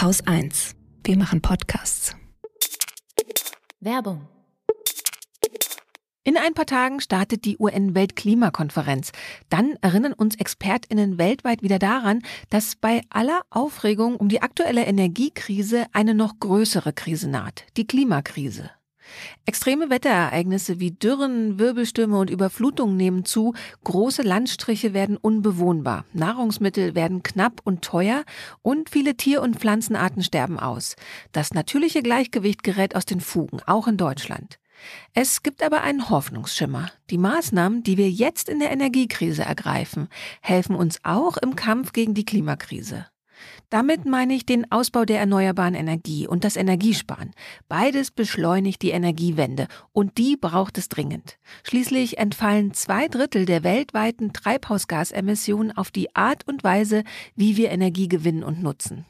Haus 1. Wir machen Podcasts. Werbung. In ein paar Tagen startet die UN-Weltklimakonferenz. Dann erinnern uns ExpertInnen weltweit wieder daran, dass bei aller Aufregung um die aktuelle Energiekrise eine noch größere Krise naht. Die Klimakrise. Extreme Wetterereignisse wie Dürren, Wirbelstürme und Überflutungen nehmen zu, große Landstriche werden unbewohnbar, Nahrungsmittel werden knapp und teuer und viele Tier- und Pflanzenarten sterben aus. Das natürliche Gleichgewicht gerät aus den Fugen, auch in Deutschland. Es gibt aber einen Hoffnungsschimmer. Die Maßnahmen, die wir jetzt in der Energiekrise ergreifen, helfen uns auch im Kampf gegen die Klimakrise. Damit meine ich den Ausbau der erneuerbaren Energie und das Energiesparen. Beides beschleunigt die Energiewende und die braucht es dringend. Schließlich entfallen zwei Drittel der weltweiten Treibhausgasemissionen auf die Art und Weise, wie wir Energie gewinnen und nutzen.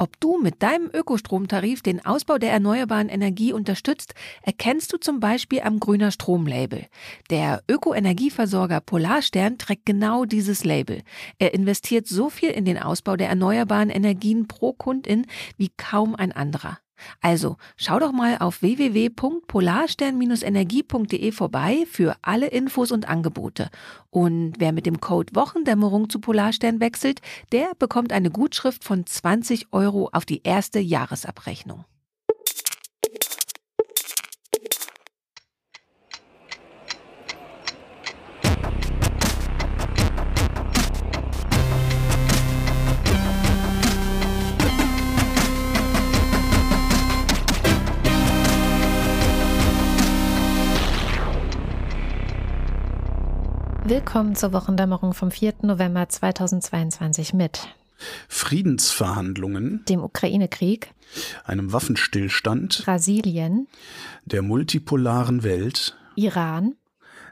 Ob du mit deinem Ökostromtarif den Ausbau der erneuerbaren Energie unterstützt, erkennst du zum Beispiel am Grüner Strom-Label. Der Ökoenergieversorger Polarstern trägt genau dieses Label. Er investiert so viel in den Ausbau der erneuerbaren Energien pro Kundin wie kaum ein anderer. Also schau doch mal auf www.polarstern-energie.de vorbei für alle Infos und Angebote. Und wer mit dem Code Wochendämmerung zu Polarstern wechselt, der bekommt eine Gutschrift von 20 Euro auf die erste Jahresabrechnung. Willkommen zur Wochendämmerung vom 4. November 2022 mit Friedensverhandlungen, dem Ukraine-Krieg, einem Waffenstillstand, Brasilien, der multipolaren Welt, Iran,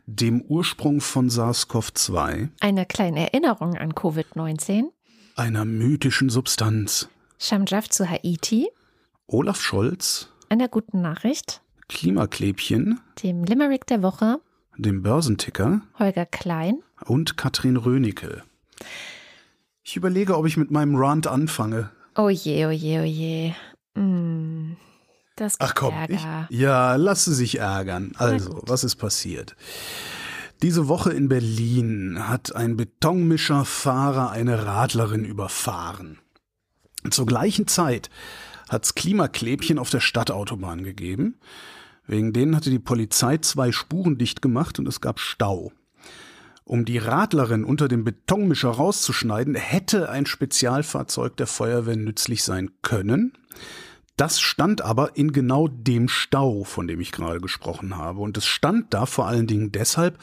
dem Ursprung von SARS-CoV-2, einer kleinen Erinnerung an Covid-19, einer mythischen Substanz, Shamjaf zu Haiti, Olaf Scholz, einer guten Nachricht, Klimaklebchen, dem Limerick der Woche, dem Börsenticker Holger Klein und Katrin Rönecke. Ich überlege, ob ich mit meinem Rant anfange. Oh je, oh je, oh je. Mm, das Ach komm, ich, ja, lass sie sich ärgern. Also, was ist passiert? Diese Woche in Berlin hat ein Betonmischerfahrer eine Radlerin überfahren. Zur gleichen Zeit hat's Klimaklebchen auf der Stadtautobahn gegeben. Wegen denen hatte die Polizei zwei Spuren dicht gemacht und es gab Stau. Um die Radlerin unter dem Betonmischer rauszuschneiden, hätte ein Spezialfahrzeug der Feuerwehr nützlich sein können. Das stand aber in genau dem Stau, von dem ich gerade gesprochen habe. Und es stand da vor allen Dingen deshalb,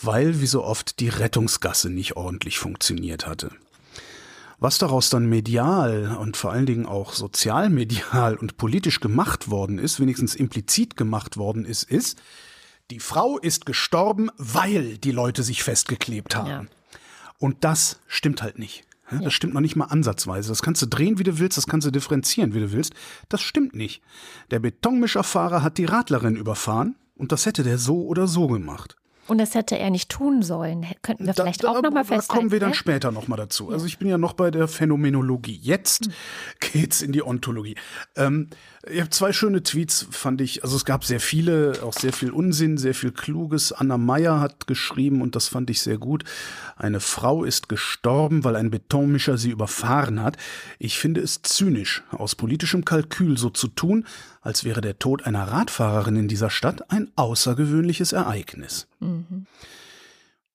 weil wie so oft die Rettungsgasse nicht ordentlich funktioniert hatte. Was daraus dann medial und vor allen Dingen auch sozialmedial und politisch gemacht worden ist, wenigstens implizit gemacht worden ist, ist, die Frau ist gestorben, weil die Leute sich festgeklebt haben. Ja. Und das stimmt halt nicht. Das stimmt noch nicht mal ansatzweise. Das kannst du drehen, wie du willst, das kannst du differenzieren, wie du willst. Das stimmt nicht. Der Betonmischerfahrer hat die Radlerin überfahren und das hätte der so oder so gemacht. Und das hätte er nicht tun sollen. Könnten wir vielleicht da, auch nochmal festhalten. Da kommen wir dann später nochmal dazu. Also ich bin ja noch bei der Phänomenologie. Jetzt hm. geht's in die Ontologie. Ähm, ich habe zwei schöne Tweets, fand ich. Also es gab sehr viele, auch sehr viel Unsinn, sehr viel Kluges. Anna Meyer hat geschrieben und das fand ich sehr gut. Eine Frau ist gestorben, weil ein Betonmischer sie überfahren hat. Ich finde es zynisch, aus politischem Kalkül so zu tun, als wäre der Tod einer Radfahrerin in dieser Stadt ein außergewöhnliches Ereignis. Mhm.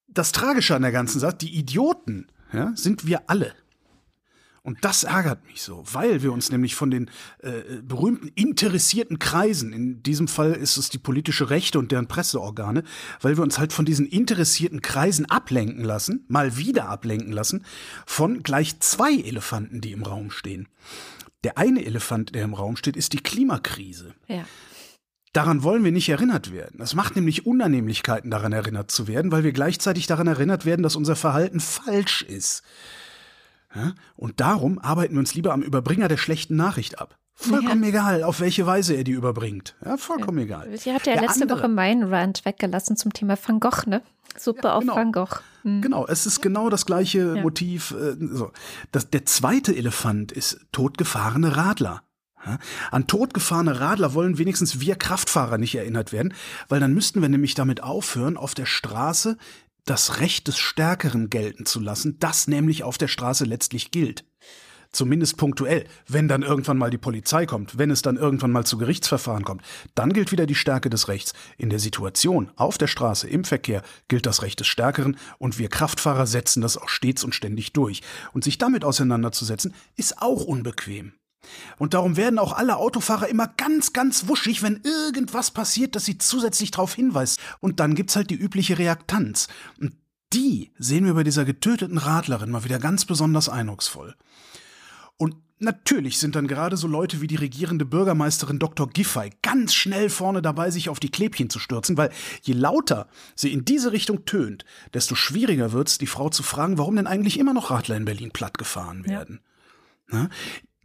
Das Tragische an der ganzen Sache, die Idioten ja, sind wir alle. Und das ärgert mich so, weil wir uns nämlich von den äh, berühmten interessierten Kreisen, in diesem Fall ist es die politische Rechte und deren Presseorgane, weil wir uns halt von diesen interessierten Kreisen ablenken lassen, mal wieder ablenken lassen, von gleich zwei Elefanten, die im Raum stehen. Der eine Elefant, der im Raum steht, ist die Klimakrise. Ja. Daran wollen wir nicht erinnert werden. Das macht nämlich Unannehmlichkeiten, daran erinnert zu werden, weil wir gleichzeitig daran erinnert werden, dass unser Verhalten falsch ist. Ja? Und darum arbeiten wir uns lieber am Überbringer der schlechten Nachricht ab. Vollkommen ja. egal, auf welche Weise er die überbringt. Ja, vollkommen ja. egal. Sie hat ja der letzte andere. Woche meinen Rant weggelassen zum Thema Van Gogh, ne? Suppe ja, genau. auf Van Gogh. Mhm. Genau, es ist genau das gleiche ja. Motiv. Äh, so. das, der zweite Elefant ist totgefahrene Radler. An totgefahrene Radler wollen wenigstens wir Kraftfahrer nicht erinnert werden, weil dann müssten wir nämlich damit aufhören, auf der Straße das Recht des Stärkeren gelten zu lassen, das nämlich auf der Straße letztlich gilt. Zumindest punktuell, wenn dann irgendwann mal die Polizei kommt, wenn es dann irgendwann mal zu Gerichtsverfahren kommt, dann gilt wieder die Stärke des Rechts. In der Situation, auf der Straße, im Verkehr, gilt das Recht des Stärkeren und wir Kraftfahrer setzen das auch stets und ständig durch. Und sich damit auseinanderzusetzen, ist auch unbequem. Und darum werden auch alle Autofahrer immer ganz, ganz wuschig, wenn irgendwas passiert, dass sie zusätzlich darauf hinweist. Und dann gibt's halt die übliche Reaktanz. Und die sehen wir bei dieser getöteten Radlerin mal wieder ganz besonders eindrucksvoll. Natürlich sind dann gerade so Leute wie die regierende Bürgermeisterin Dr. Giffey ganz schnell vorne dabei, sich auf die Klebchen zu stürzen, weil je lauter sie in diese Richtung tönt, desto schwieriger wird's, die Frau zu fragen, warum denn eigentlich immer noch Radler in Berlin plattgefahren werden. Ja.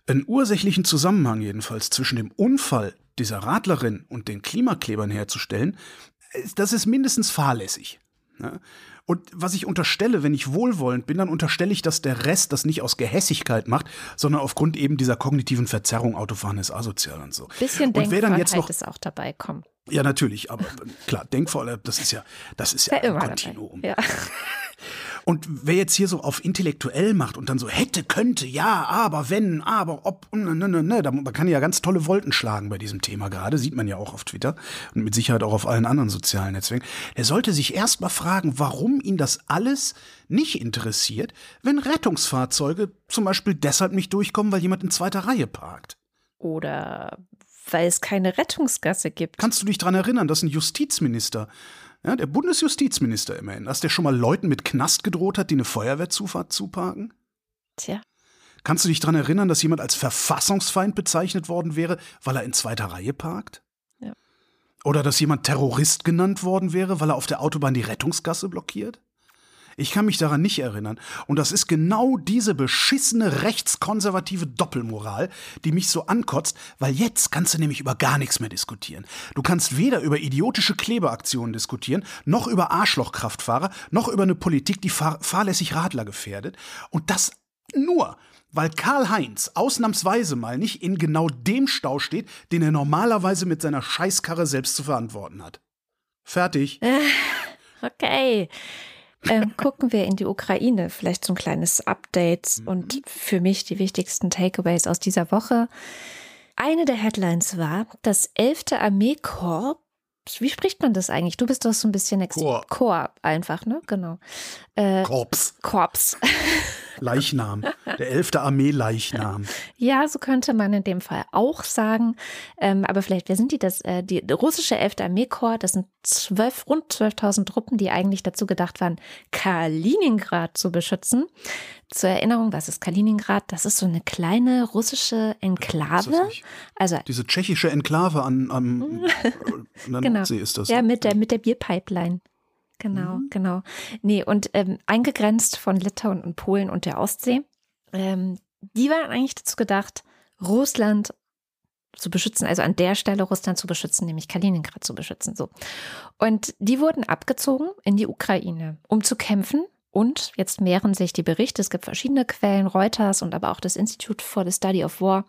Einen ursächlichen Zusammenhang jedenfalls zwischen dem Unfall dieser Radlerin und den Klimaklebern herzustellen, das ist mindestens fahrlässig. Und was ich unterstelle, wenn ich wohlwollend bin, dann unterstelle ich, dass der Rest das nicht aus Gehässigkeit macht, sondern aufgrund eben dieser kognitiven Verzerrung, Autofahren ist asozial und so. Bisschen und wer dann jetzt noch ist auch dabei kommen. Ja, natürlich, aber klar, Denkfall, das ist ja, das ist ja, ja ein Kontinuum. Ja. Und wer jetzt hier so auf intellektuell macht und dann so hätte, könnte, ja, aber, wenn, aber, ob, ne, ne, ne, ne, da man kann ja ganz tolle Wolken schlagen bei diesem Thema gerade, sieht man ja auch auf Twitter und mit Sicherheit auch auf allen anderen sozialen Netzwerken. Er sollte sich erst mal fragen, warum ihn das alles nicht interessiert, wenn Rettungsfahrzeuge zum Beispiel deshalb nicht durchkommen, weil jemand in zweiter Reihe parkt. Oder weil es keine Rettungsgasse gibt. Kannst du dich daran erinnern, dass ein Justizminister ja, der Bundesjustizminister immerhin, dass der schon mal Leuten mit Knast gedroht hat, die eine Feuerwehrzufahrt zuparken? Tja. Kannst du dich daran erinnern, dass jemand als Verfassungsfeind bezeichnet worden wäre, weil er in zweiter Reihe parkt? Ja. Oder dass jemand Terrorist genannt worden wäre, weil er auf der Autobahn die Rettungsgasse blockiert? Ich kann mich daran nicht erinnern. Und das ist genau diese beschissene rechtskonservative Doppelmoral, die mich so ankotzt, weil jetzt kannst du nämlich über gar nichts mehr diskutieren. Du kannst weder über idiotische Klebeaktionen diskutieren, noch über Arschlochkraftfahrer, noch über eine Politik, die fahr fahrlässig Radler gefährdet. Und das nur, weil Karl-Heinz ausnahmsweise mal nicht in genau dem Stau steht, den er normalerweise mit seiner Scheißkarre selbst zu verantworten hat. Fertig. Okay ähm, gucken wir in die Ukraine. Vielleicht so ein kleines Update mhm. und für mich die wichtigsten Takeaways aus dieser Woche. Eine der Headlines war, das 11. Armeekorps wie spricht man das eigentlich? Du bist doch so ein bisschen Ex Korps. Korps einfach, ne? Genau. Äh, Korps. Korps. Leichnam. Der 11. Armee-Leichnam. Ja, so könnte man in dem Fall auch sagen. Ähm, aber vielleicht, wer sind die? Das, äh, die russische 11. Armeekorps, das sind zwölf, rund 12.000 Truppen, die eigentlich dazu gedacht waren, Kaliningrad zu beschützen. Zur Erinnerung, was ist Kaliningrad? Das ist so eine kleine russische Enklave. Also diese tschechische Enklave an, an, an der genau. Nordsee ist das. Ja, mit der, mit der Bierpipeline. Genau, mhm. genau. Nee, und ähm, eingegrenzt von Litauen und Polen und der Ostsee. Ähm, die waren eigentlich dazu gedacht, Russland zu beschützen, also an der Stelle Russland zu beschützen, nämlich Kaliningrad zu beschützen. So. Und die wurden abgezogen in die Ukraine, um zu kämpfen. Und jetzt mehren sich die Berichte, es gibt verschiedene Quellen, Reuters und aber auch das Institute for the Study of War,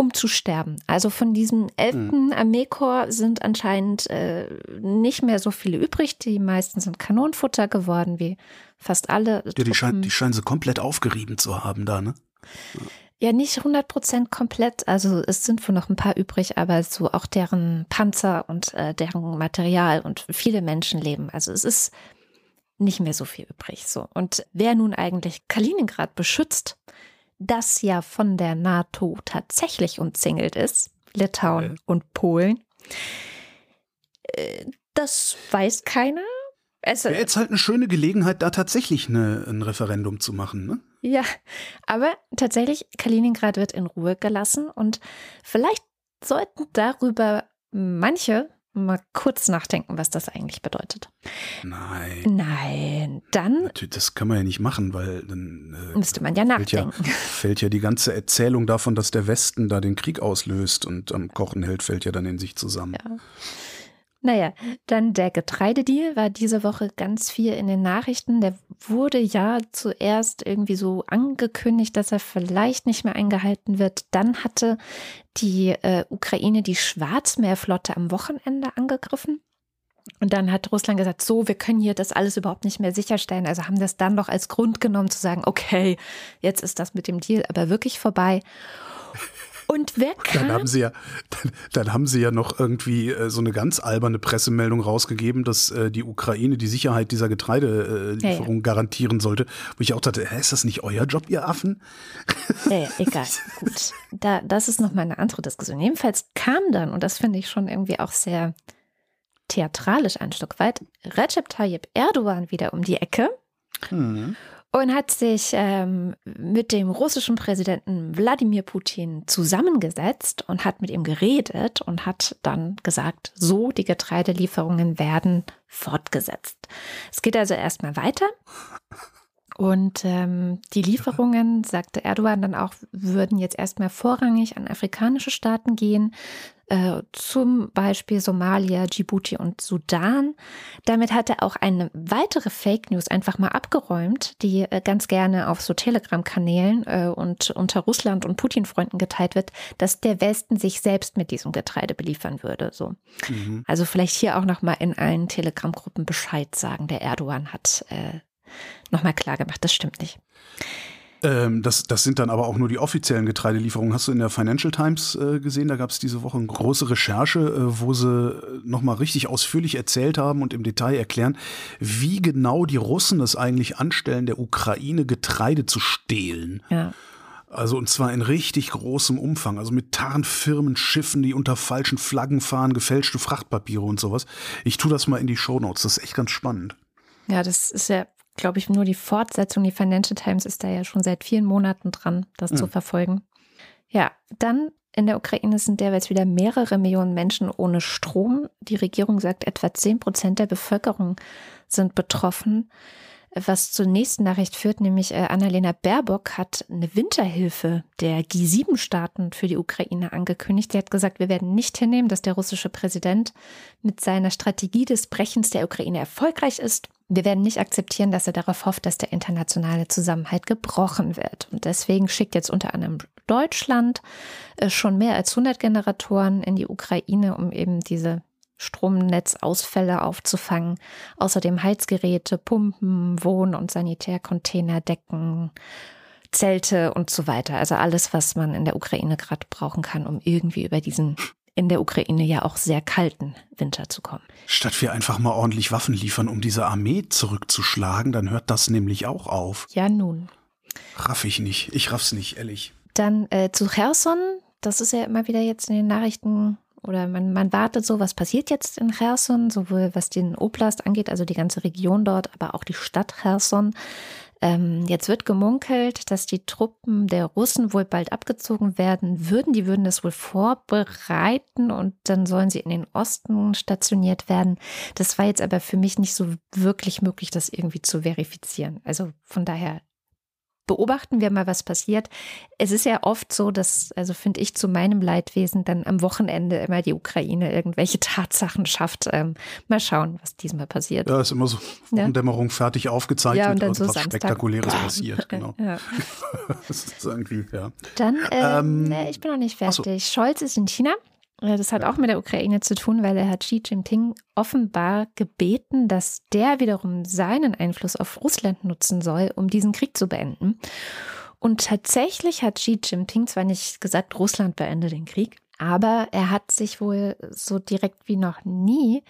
um zu sterben. Also von diesem 11. Mhm. Armeekorps sind anscheinend äh, nicht mehr so viele übrig. Die meisten sind Kanonenfutter geworden, wie fast alle. Ja, die, scheinen, die scheinen sie komplett aufgerieben zu haben da, ne? Ja. ja nicht 100 Prozent komplett. Also es sind wohl noch ein paar übrig, aber so auch deren Panzer und äh, deren Material und viele Menschenleben. Also es ist nicht mehr so viel übrig. So. Und wer nun eigentlich Kaliningrad beschützt, das ja von der NATO tatsächlich umzingelt ist, Litauen okay. und Polen. Äh, das weiß keiner. Es wäre jetzt halt eine schöne Gelegenheit, da tatsächlich eine, ein Referendum zu machen, ne? Ja, aber tatsächlich, Kaliningrad wird in Ruhe gelassen und vielleicht sollten darüber manche mal kurz nachdenken, was das eigentlich bedeutet. Nein. Nein, dann. Natürlich, das kann man ja nicht machen, weil dann. Äh, müsste man ja nachdenken. Fällt ja, fällt ja die ganze Erzählung davon, dass der Westen da den Krieg auslöst und am Kochen hält, fällt ja dann in sich zusammen. Ja. Naja, dann der Getreidedeal war diese Woche ganz viel in den Nachrichten. Der wurde ja zuerst irgendwie so angekündigt, dass er vielleicht nicht mehr eingehalten wird. Dann hatte die äh, Ukraine die Schwarzmeerflotte am Wochenende angegriffen. Und dann hat Russland gesagt, so, wir können hier das alles überhaupt nicht mehr sicherstellen. Also haben das dann doch als Grund genommen zu sagen, okay, jetzt ist das mit dem Deal aber wirklich vorbei. Und wer kam? Dann haben sie ja, dann, dann haben sie ja noch irgendwie äh, so eine ganz alberne Pressemeldung rausgegeben, dass äh, die Ukraine die Sicherheit dieser Getreidelieferung ja, ja. garantieren sollte. Wo ich auch dachte, hä, ist das nicht euer Job, ihr Affen? Ja egal, gut. Da, das ist nochmal eine andere Diskussion. Jedenfalls kam dann, und das finde ich schon irgendwie auch sehr theatralisch ein Stück weit, Recep Tayyip Erdogan wieder um die Ecke. Mhm und hat sich ähm, mit dem russischen Präsidenten Wladimir Putin zusammengesetzt und hat mit ihm geredet und hat dann gesagt, so die Getreidelieferungen werden fortgesetzt. Es geht also erstmal weiter. Und ähm, die Lieferungen, sagte Erdogan dann auch, würden jetzt erstmal vorrangig an afrikanische Staaten gehen, äh, zum Beispiel Somalia, Djibouti und Sudan. Damit hat er auch eine weitere Fake News einfach mal abgeräumt, die äh, ganz gerne auf so Telegram-Kanälen äh, und unter Russland und Putin-Freunden geteilt wird, dass der Westen sich selbst mit diesem Getreide beliefern würde. So. Mhm. Also vielleicht hier auch noch mal in allen Telegram-Gruppen Bescheid sagen. Der Erdogan hat äh, noch mal klar gemacht, das stimmt nicht. Ähm, das, das sind dann aber auch nur die offiziellen Getreidelieferungen. Hast du in der Financial Times äh, gesehen? Da gab es diese Woche eine große Recherche, äh, wo sie nochmal richtig ausführlich erzählt haben und im Detail erklären, wie genau die Russen es eigentlich anstellen, der Ukraine Getreide zu stehlen. Ja. Also und zwar in richtig großem Umfang, also mit Tarnfirmen, Schiffen, die unter falschen Flaggen fahren, gefälschte Frachtpapiere und sowas. Ich tue das mal in die Shownotes, das ist echt ganz spannend. Ja, das ist ja glaube ich, nur die Fortsetzung. Die Financial Times ist da ja schon seit vielen Monaten dran, das mhm. zu verfolgen. Ja, dann in der Ukraine sind derweil wieder mehrere Millionen Menschen ohne Strom. Die Regierung sagt, etwa 10 Prozent der Bevölkerung sind betroffen. Was zur nächsten Nachricht führt, nämlich äh, Annalena Baerbock hat eine Winterhilfe der G7-Staaten für die Ukraine angekündigt. Sie hat gesagt, wir werden nicht hinnehmen, dass der russische Präsident mit seiner Strategie des Brechens der Ukraine erfolgreich ist. Wir werden nicht akzeptieren, dass er darauf hofft, dass der internationale Zusammenhalt gebrochen wird. Und deswegen schickt jetzt unter anderem Deutschland äh, schon mehr als 100 Generatoren in die Ukraine, um eben diese Stromnetzausfälle aufzufangen. Außerdem Heizgeräte, Pumpen, Wohn- und Sanitärcontainer, Decken, Zelte und so weiter. Also alles, was man in der Ukraine gerade brauchen kann, um irgendwie über diesen in der Ukraine ja auch sehr kalten Winter zu kommen. Statt wir einfach mal ordentlich Waffen liefern, um diese Armee zurückzuschlagen, dann hört das nämlich auch auf. Ja, nun. Raff ich nicht. Ich raff's nicht, ehrlich. Dann äh, zu Cherson. Das ist ja immer wieder jetzt in den Nachrichten oder man, man wartet so, was passiert jetzt in Cherson, sowohl was den Oblast angeht, also die ganze Region dort, aber auch die Stadt Cherson. Ähm, jetzt wird gemunkelt, dass die Truppen der Russen wohl bald abgezogen werden würden. Die würden das wohl vorbereiten und dann sollen sie in den Osten stationiert werden. Das war jetzt aber für mich nicht so wirklich möglich, das irgendwie zu verifizieren. Also von daher beobachten wir mal, was passiert. Es ist ja oft so, dass, also finde ich zu meinem Leidwesen, dann am Wochenende immer die Ukraine irgendwelche Tatsachen schafft. Ähm, mal schauen, was diesmal passiert. Ja, ist immer so Wochendämmerung ja. fertig aufgezeichnet, ja, und dann so was Samstag. Spektakuläres passiert. Genau. Ja. das ist irgendwie, ja. Dann, äh, ähm, nee, ich bin noch nicht fertig. So. Scholz ist in China. Äh, das hat auch mit der Ukraine zu tun, weil er hat Xi Jinping offenbar gebeten, dass der wiederum seinen Einfluss auf Russland nutzen soll, um diesen Krieg zu beenden. Und tatsächlich hat Xi Jinping zwar nicht gesagt, Russland beende den Krieg, aber er hat sich wohl so direkt wie noch nie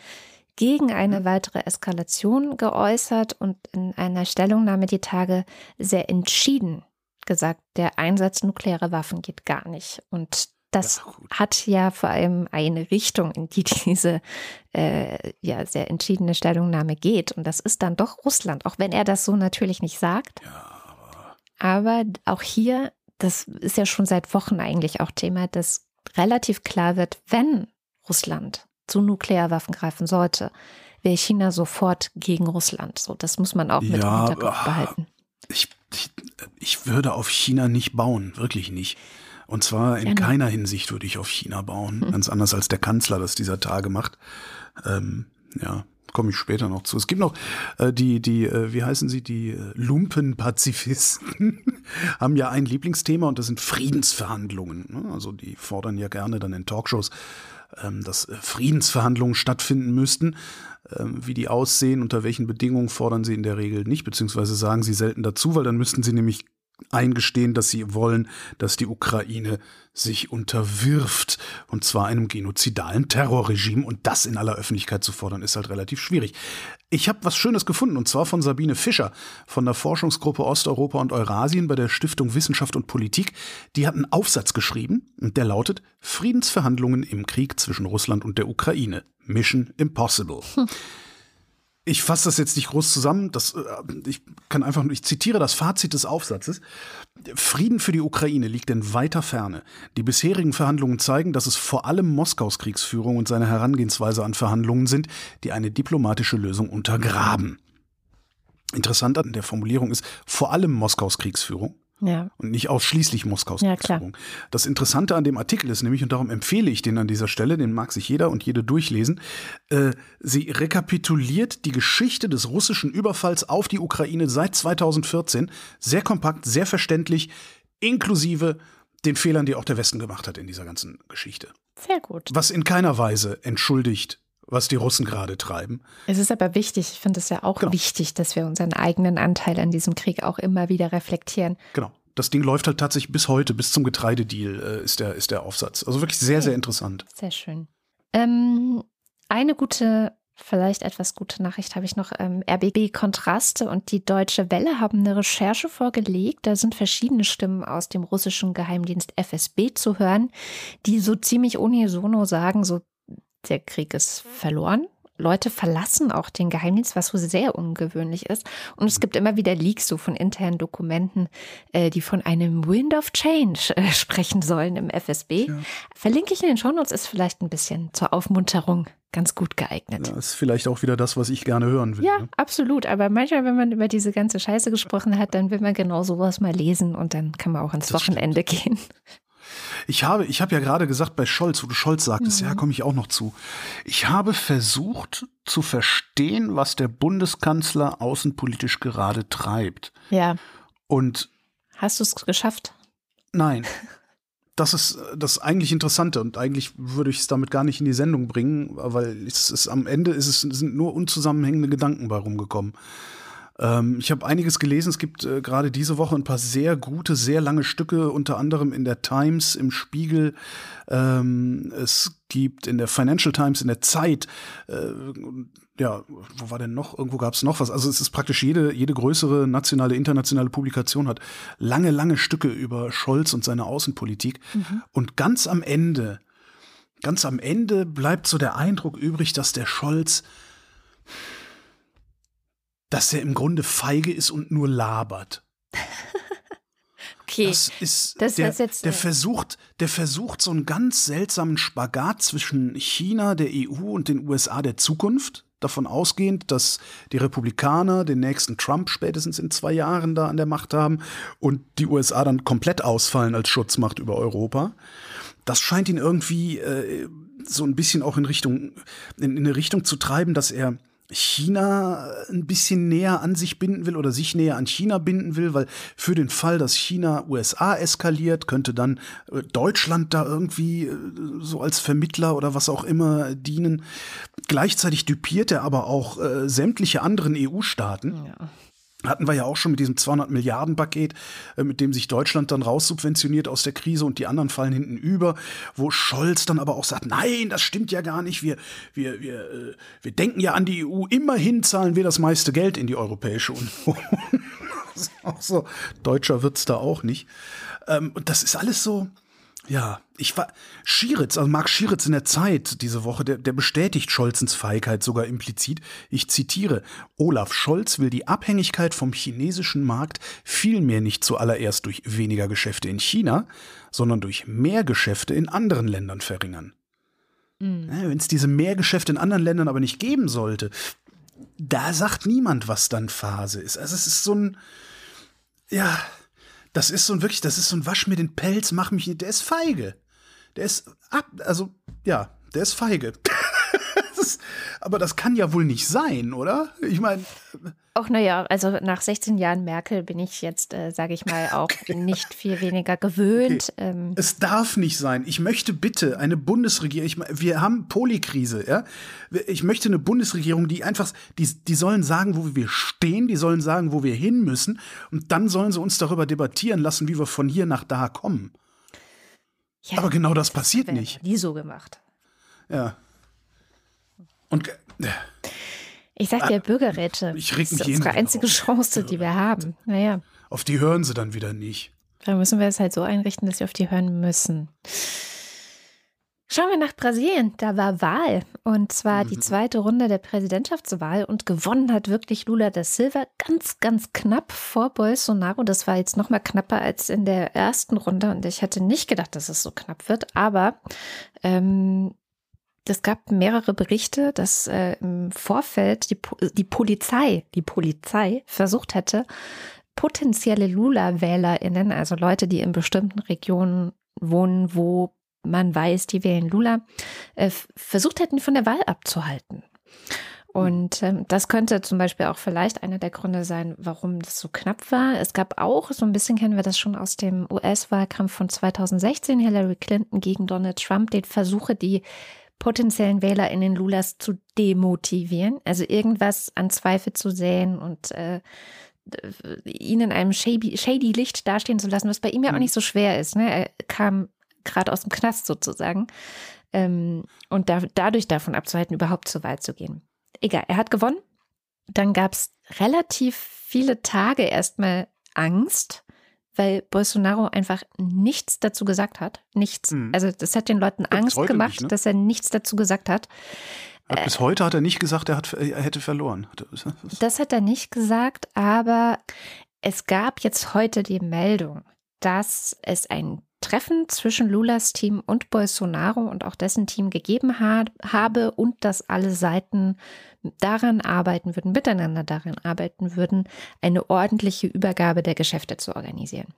gegen eine weitere Eskalation geäußert und in einer Stellungnahme die Tage sehr entschieden gesagt, der Einsatz nuklearer Waffen geht gar nicht. Und das ja, hat ja vor allem eine Richtung, in die diese äh, ja sehr entschiedene Stellungnahme geht. Und das ist dann doch Russland, auch wenn er das so natürlich nicht sagt. Ja, aber, aber auch hier, das ist ja schon seit Wochen eigentlich auch Thema, dass relativ klar wird, wenn Russland zu Nuklearwaffen greifen sollte, wäre China sofort gegen Russland. So, das muss man auch mit ja, im Hinterkopf behalten. Ich, ich, ich würde auf China nicht bauen, wirklich nicht. Und zwar in Gerne. keiner Hinsicht würde ich auf China bauen, hm. ganz anders als der Kanzler das dieser Tage macht. Ähm, ja, komme ich später noch zu. Es gibt noch äh, die, die, äh, wie heißen sie, die äh, Lumpenpazifisten haben ja ein Lieblingsthema und das sind Friedensverhandlungen. Ne? Also die fordern ja gerne dann in Talkshows, ähm, dass äh, Friedensverhandlungen stattfinden müssten. Ähm, wie die aussehen, unter welchen Bedingungen fordern sie in der Regel nicht, beziehungsweise sagen sie selten dazu, weil dann müssten sie nämlich eingestehen, dass sie wollen, dass die Ukraine sich unterwirft, und zwar einem genozidalen Terrorregime, und das in aller Öffentlichkeit zu fordern, ist halt relativ schwierig. Ich habe was Schönes gefunden, und zwar von Sabine Fischer von der Forschungsgruppe Osteuropa und Eurasien bei der Stiftung Wissenschaft und Politik. Die hat einen Aufsatz geschrieben, und der lautet Friedensverhandlungen im Krieg zwischen Russland und der Ukraine. Mission Impossible. Hm. Ich fasse das jetzt nicht groß zusammen. Das, äh, ich kann einfach, ich zitiere das Fazit des Aufsatzes. Frieden für die Ukraine liegt in weiter Ferne. Die bisherigen Verhandlungen zeigen, dass es vor allem Moskaus Kriegsführung und seine Herangehensweise an Verhandlungen sind, die eine diplomatische Lösung untergraben. Interessant an der Formulierung ist vor allem Moskaus Kriegsführung. Ja. Und nicht ausschließlich Moskaus ja, Kriegsführung. Das Interessante an dem Artikel ist nämlich, und darum empfehle ich den an dieser Stelle, den mag sich jeder und jede durchlesen, äh, sie rekapituliert die Geschichte des russischen Überfalls auf die Ukraine seit 2014. Sehr kompakt, sehr verständlich, inklusive den Fehlern, die auch der Westen gemacht hat in dieser ganzen Geschichte. Sehr gut. Was in keiner Weise entschuldigt, was die Russen gerade treiben. Es ist aber wichtig, ich finde es ja auch genau. wichtig, dass wir unseren eigenen Anteil an diesem Krieg auch immer wieder reflektieren. Genau. Das Ding läuft halt tatsächlich bis heute, bis zum Getreidedeal äh, ist, der, ist der Aufsatz. Also wirklich sehr, okay. sehr interessant. Sehr schön. Ähm, eine gute, vielleicht etwas gute Nachricht habe ich noch. Ähm, RBB Kontraste und die Deutsche Welle haben eine Recherche vorgelegt. Da sind verschiedene Stimmen aus dem russischen Geheimdienst FSB zu hören, die so ziemlich unisono sagen, so der Krieg ist verloren. Leute verlassen auch den Geheimdienst, was so sehr ungewöhnlich ist. Und es gibt immer wieder Leaks so von internen Dokumenten, äh, die von einem Wind of Change äh, sprechen sollen im FSB. Ja. Verlinke ich in den Shownotes, ist vielleicht ein bisschen zur Aufmunterung ganz gut geeignet. Das ist vielleicht auch wieder das, was ich gerne hören will. Ja, ne? absolut. Aber manchmal, wenn man über diese ganze Scheiße gesprochen hat, dann will man genau sowas mal lesen und dann kann man auch ins das Wochenende stimmt. gehen. Ich habe, ich habe ja gerade gesagt bei Scholz, wo du Scholz sagtest, mhm. ja, komme ich auch noch zu. Ich habe versucht zu verstehen, was der Bundeskanzler außenpolitisch gerade treibt. Ja. Und hast du es geschafft? Nein. Das ist das eigentlich Interessante und eigentlich würde ich es damit gar nicht in die Sendung bringen, weil es ist am Ende ist es sind nur unzusammenhängende Gedanken bei rumgekommen. Ähm, ich habe einiges gelesen. Es gibt äh, gerade diese Woche ein paar sehr gute, sehr lange Stücke, unter anderem in der Times, im Spiegel. Ähm, es gibt in der Financial Times, in der Zeit. Äh, ja, wo war denn noch? Irgendwo gab es noch was. Also es ist praktisch jede, jede größere nationale, internationale Publikation hat lange, lange Stücke über Scholz und seine Außenpolitik. Mhm. Und ganz am Ende, ganz am Ende bleibt so der Eindruck übrig, dass der Scholz dass er im Grunde feige ist und nur labert. okay. Das ist das der, jetzt, der versucht, der versucht so einen ganz seltsamen Spagat zwischen China, der EU und den USA der Zukunft. Davon ausgehend, dass die Republikaner den nächsten Trump spätestens in zwei Jahren da an der Macht haben und die USA dann komplett ausfallen als Schutzmacht über Europa. Das scheint ihn irgendwie äh, so ein bisschen auch in Richtung, in, in eine Richtung zu treiben, dass er China ein bisschen näher an sich binden will oder sich näher an China binden will, weil für den Fall, dass China USA eskaliert, könnte dann äh, Deutschland da irgendwie äh, so als Vermittler oder was auch immer dienen. Gleichzeitig düpiert er aber auch äh, sämtliche anderen EU-Staaten. Ja. Hatten wir ja auch schon mit diesem 200 Milliarden Paket, äh, mit dem sich Deutschland dann raussubventioniert aus der Krise und die anderen fallen hinten über, wo Scholz dann aber auch sagt, nein, das stimmt ja gar nicht, wir, wir, wir, äh, wir denken ja an die EU, immerhin zahlen wir das meiste Geld in die Europäische Union. auch so, Deutscher wird's da auch nicht. Ähm, und das ist alles so, ja, ich war Schieritz, also Marc Schieritz in der Zeit diese Woche, der, der bestätigt Scholzens Feigheit sogar implizit. Ich zitiere: Olaf Scholz will die Abhängigkeit vom chinesischen Markt vielmehr nicht zuallererst durch weniger Geschäfte in China, sondern durch mehr Geschäfte in anderen Ländern verringern. Mhm. Wenn es diese Mehrgeschäfte in anderen Ländern aber nicht geben sollte, da sagt niemand, was dann Phase ist. Also es ist so ein, ja, das ist so ein wirklich, das ist so ein Wasch mir den Pelz, mach mich nicht. Der ist feige. Der ist ab, also ja, der ist feige. das aber das kann ja wohl nicht sein, oder? Ich meine. Auch naja, also nach 16 Jahren Merkel bin ich jetzt, äh, sage ich mal, auch okay. nicht viel weniger gewöhnt. Okay. Ähm. Es darf nicht sein. Ich möchte bitte eine Bundesregierung, ich, wir haben Polikrise, ja. Ich möchte eine Bundesregierung, die einfach, die, die sollen sagen, wo wir stehen, die sollen sagen, wo wir hin müssen und dann sollen sie uns darüber debattieren lassen, wie wir von hier nach da kommen. Ja, Aber genau das passiert das nicht. Nie so gemacht. Ja. Und. Äh, ich sag dir, ah, Bürgerräte. Ich reg mich das ist unsere einzige auf. Chance, die wir haben. Naja. Auf die hören sie dann wieder nicht. Da müssen wir es halt so einrichten, dass sie auf die hören müssen. Schauen wir nach Brasilien. Da war Wahl. Und zwar die mhm. zweite Runde der Präsidentschaftswahl. Und gewonnen hat wirklich Lula da Silva ganz, ganz knapp vor Bolsonaro. Das war jetzt noch mal knapper als in der ersten Runde. Und ich hätte nicht gedacht, dass es so knapp wird. Aber ähm, es gab mehrere Berichte, dass äh, im Vorfeld die, die Polizei, die Polizei versucht hätte, potenzielle Lula-WählerInnen, also Leute, die in bestimmten Regionen wohnen, wo man weiß, die wählen Lula, äh, versucht hätten, von der Wahl abzuhalten. Und ähm, das könnte zum Beispiel auch vielleicht einer der Gründe sein, warum das so knapp war. Es gab auch, so ein bisschen kennen wir das schon aus dem US-Wahlkampf von 2016, Hillary Clinton gegen Donald Trump, den Versuche, die potenziellen Wähler in den Lulas zu demotivieren, also irgendwas an Zweifel zu säen und äh, ihn in einem shady, shady Licht dastehen zu lassen, was bei ihm ja auch mhm. nicht so schwer ist. Ne? Er kam gerade aus dem Knast sozusagen. Ähm, und da, dadurch davon abzuhalten, überhaupt zur Wahl zu gehen. Egal, er hat gewonnen. Dann gab es relativ viele Tage erstmal Angst, weil Bolsonaro einfach nichts dazu gesagt hat. Nichts. Mhm. Also das hat den Leuten Angst gemacht, nicht, ne? dass er nichts dazu gesagt hat. hat bis heute hat er nicht gesagt, er, hat, er hätte verloren. Das hat er nicht gesagt, aber es gab jetzt heute die Meldung, dass es ein Treffen zwischen Lulas Team und Bolsonaro und auch dessen Team gegeben ha habe und dass alle Seiten daran arbeiten würden, miteinander daran arbeiten würden, eine ordentliche Übergabe der Geschäfte zu organisieren.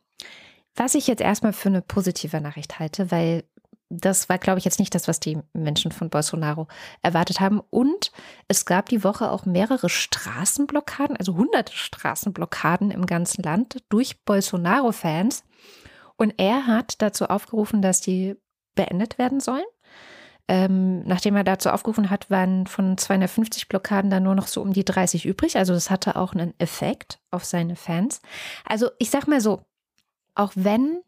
Was ich jetzt erstmal für eine positive Nachricht halte, weil das war, glaube ich, jetzt nicht das, was die Menschen von Bolsonaro erwartet haben. Und es gab die Woche auch mehrere Straßenblockaden, also hunderte Straßenblockaden im ganzen Land durch Bolsonaro-Fans und er hat dazu aufgerufen, dass die beendet werden sollen. Ähm, nachdem er dazu aufgerufen hat, waren von 250 Blockaden dann nur noch so um die 30 übrig. Also das hatte auch einen Effekt auf seine Fans. Also ich sag mal so, auch wenn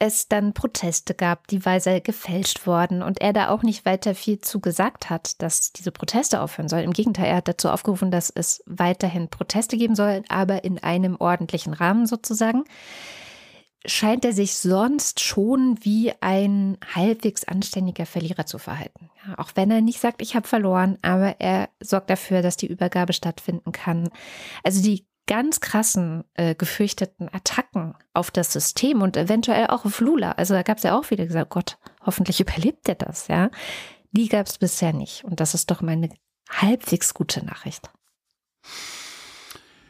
es dann Proteste gab, die weise gefälscht wurden und er da auch nicht weiter viel zu gesagt hat, dass diese Proteste aufhören sollen. Im Gegenteil, er hat dazu aufgerufen, dass es weiterhin Proteste geben soll, aber in einem ordentlichen Rahmen sozusagen scheint er sich sonst schon wie ein halbwegs anständiger Verlierer zu verhalten. Auch wenn er nicht sagt, ich habe verloren, aber er sorgt dafür, dass die Übergabe stattfinden kann. Also die ganz krassen äh, gefürchteten Attacken auf das System und eventuell auch auf Lula. Also da gab es ja auch wieder gesagt, Gott, hoffentlich überlebt er das, ja. Die gab es bisher nicht. Und das ist doch meine halbwegs gute Nachricht.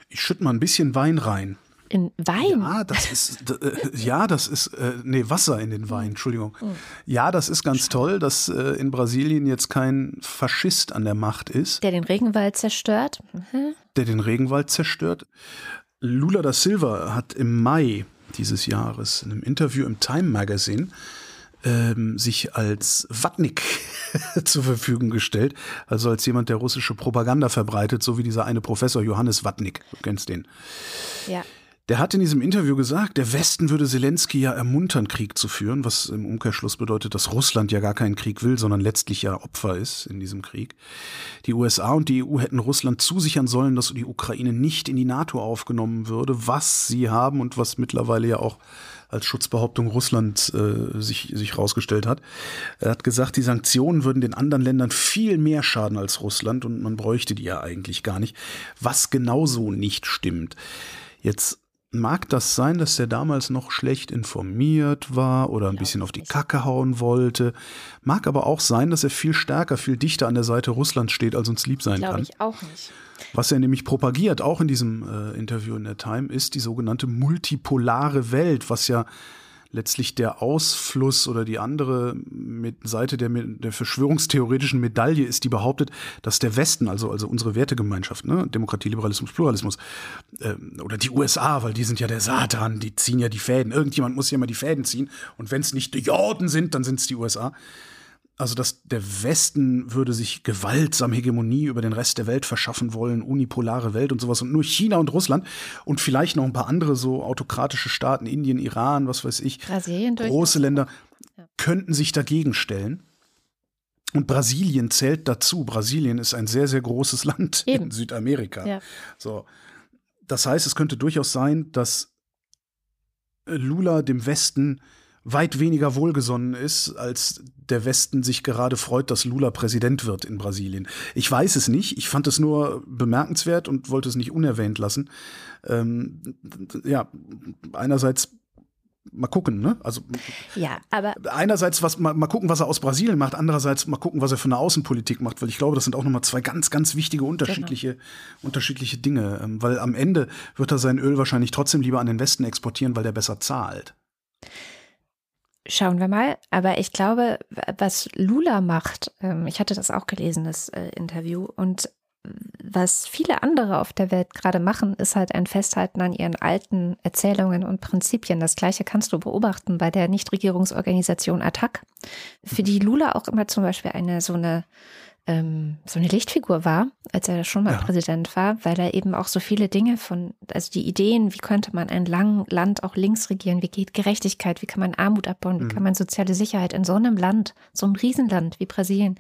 Ich schütte mal ein bisschen Wein rein. In Wein? Ja, das ist, äh, ja, das ist, äh, nee, Wasser in den Wein, Entschuldigung. Oh. Ja, das ist ganz toll, dass äh, in Brasilien jetzt kein Faschist an der Macht ist. Der den Regenwald zerstört. Mhm. Der den Regenwald zerstört. Lula da Silva hat im Mai dieses Jahres in einem Interview im Time Magazine ähm, sich als Watnik zur Verfügung gestellt, also als jemand, der russische Propaganda verbreitet, so wie dieser eine Professor Johannes Watnik, du kennst den. Ja. Der hat in diesem Interview gesagt, der Westen würde Zelensky ja ermuntern, Krieg zu führen, was im Umkehrschluss bedeutet, dass Russland ja gar keinen Krieg will, sondern letztlich ja Opfer ist in diesem Krieg. Die USA und die EU hätten Russland zusichern sollen, dass die Ukraine nicht in die NATO aufgenommen würde, was sie haben und was mittlerweile ja auch als Schutzbehauptung Russlands äh, sich, sich rausgestellt hat. Er hat gesagt, die Sanktionen würden den anderen Ländern viel mehr schaden als Russland und man bräuchte die ja eigentlich gar nicht, was genauso nicht stimmt. Jetzt mag das sein, dass der damals noch schlecht informiert war oder ein bisschen auf die Kacke hauen wollte. Mag aber auch sein, dass er viel stärker, viel dichter an der Seite Russlands steht, als uns lieb sein Glaube kann. ich auch nicht. Was er nämlich propagiert, auch in diesem äh, Interview in der Time, ist die sogenannte multipolare Welt, was ja letztlich der Ausfluss oder die andere Seite der, der verschwörungstheoretischen Medaille ist, die behauptet, dass der Westen, also, also unsere Wertegemeinschaft, ne, Demokratie, Liberalismus, Pluralismus, äh, oder die USA, weil die sind ja der Satan, die ziehen ja die Fäden. Irgendjemand muss ja mal die Fäden ziehen. Und wenn es nicht die Jorden sind, dann sind es die USA also dass der Westen würde sich gewaltsam Hegemonie über den Rest der Welt verschaffen wollen, unipolare Welt und sowas und nur China und Russland und vielleicht noch ein paar andere so autokratische Staaten, Indien, Iran, was weiß ich, Brasilien große Länder ja. könnten sich dagegen stellen. Und Brasilien zählt dazu. Brasilien ist ein sehr, sehr großes Land Eben. in Südamerika. Ja. So. Das heißt, es könnte durchaus sein, dass Lula dem Westen weit weniger wohlgesonnen ist, als der Westen sich gerade freut, dass Lula Präsident wird in Brasilien. Ich weiß es nicht. Ich fand es nur bemerkenswert und wollte es nicht unerwähnt lassen. Ähm, ja, einerseits mal gucken, ne? Also ja, aber einerseits was mal, mal gucken, was er aus Brasilien macht, andererseits mal gucken, was er für eine Außenpolitik macht, weil ich glaube, das sind auch nochmal zwei ganz, ganz wichtige unterschiedliche, genau. unterschiedliche Dinge. Ähm, weil am Ende wird er sein Öl wahrscheinlich trotzdem lieber an den Westen exportieren, weil der besser zahlt. Schauen wir mal. Aber ich glaube, was Lula macht, ähm, ich hatte das auch gelesen, das äh, Interview, und was viele andere auf der Welt gerade machen, ist halt ein Festhalten an ihren alten Erzählungen und Prinzipien. Das gleiche kannst du beobachten bei der Nichtregierungsorganisation ATTAC, für die Lula auch immer zum Beispiel eine so eine ähm, so eine Lichtfigur war, als er schon mal ja. Präsident war, weil er eben auch so viele Dinge von, also die Ideen, wie könnte man ein lang Land auch links regieren, wie geht Gerechtigkeit, wie kann man Armut abbauen, mhm. wie kann man soziale Sicherheit in so einem Land, so einem Riesenland wie Brasilien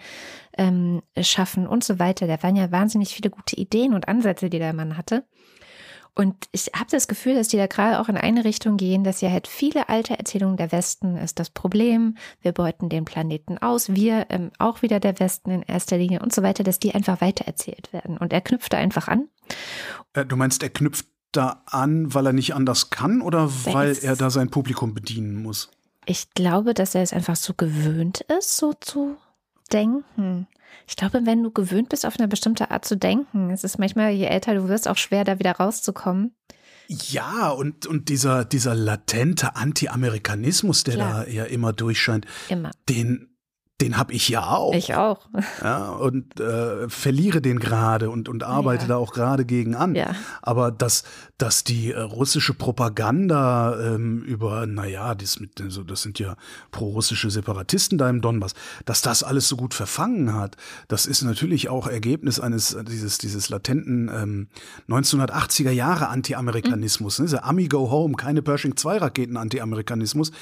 ähm, schaffen und so weiter. Da waren ja wahnsinnig viele gute Ideen und Ansätze, die der Mann hatte. Und ich habe das Gefühl, dass die da gerade auch in eine Richtung gehen, dass ja halt viele alte Erzählungen der Westen ist das Problem. Wir beuten den Planeten aus, wir ähm, auch wieder der Westen in erster Linie und so weiter, dass die einfach weitererzählt werden. Und er knüpft da einfach an. Äh, du meinst, er knüpft da an, weil er nicht anders kann oder weil er da sein Publikum bedienen muss? Ich glaube, dass er es einfach so gewöhnt ist, so zu denken. Ich glaube, wenn du gewöhnt bist, auf eine bestimmte Art zu denken, es ist manchmal, je älter du wirst, auch schwer, da wieder rauszukommen. Ja, und, und dieser, dieser latente Anti-Amerikanismus, der Klar. da ja immer durchscheint, immer. den den habe ich ja auch. Ich auch. Ja, und äh, verliere den gerade und, und arbeite ja. da auch gerade gegen an. Ja. Aber dass, dass die äh, russische Propaganda ähm, über, naja, das, mit, also das sind ja pro-russische Separatisten da im Donbass, dass das alles so gut verfangen hat, das ist natürlich auch Ergebnis eines äh, dieses, dieses latenten ähm, 1980er Jahre Anti-Amerikanismus. Mhm. Ne? Dieser Ami Go Home, keine Pershing-2-Raketen Anti-Amerikanismus,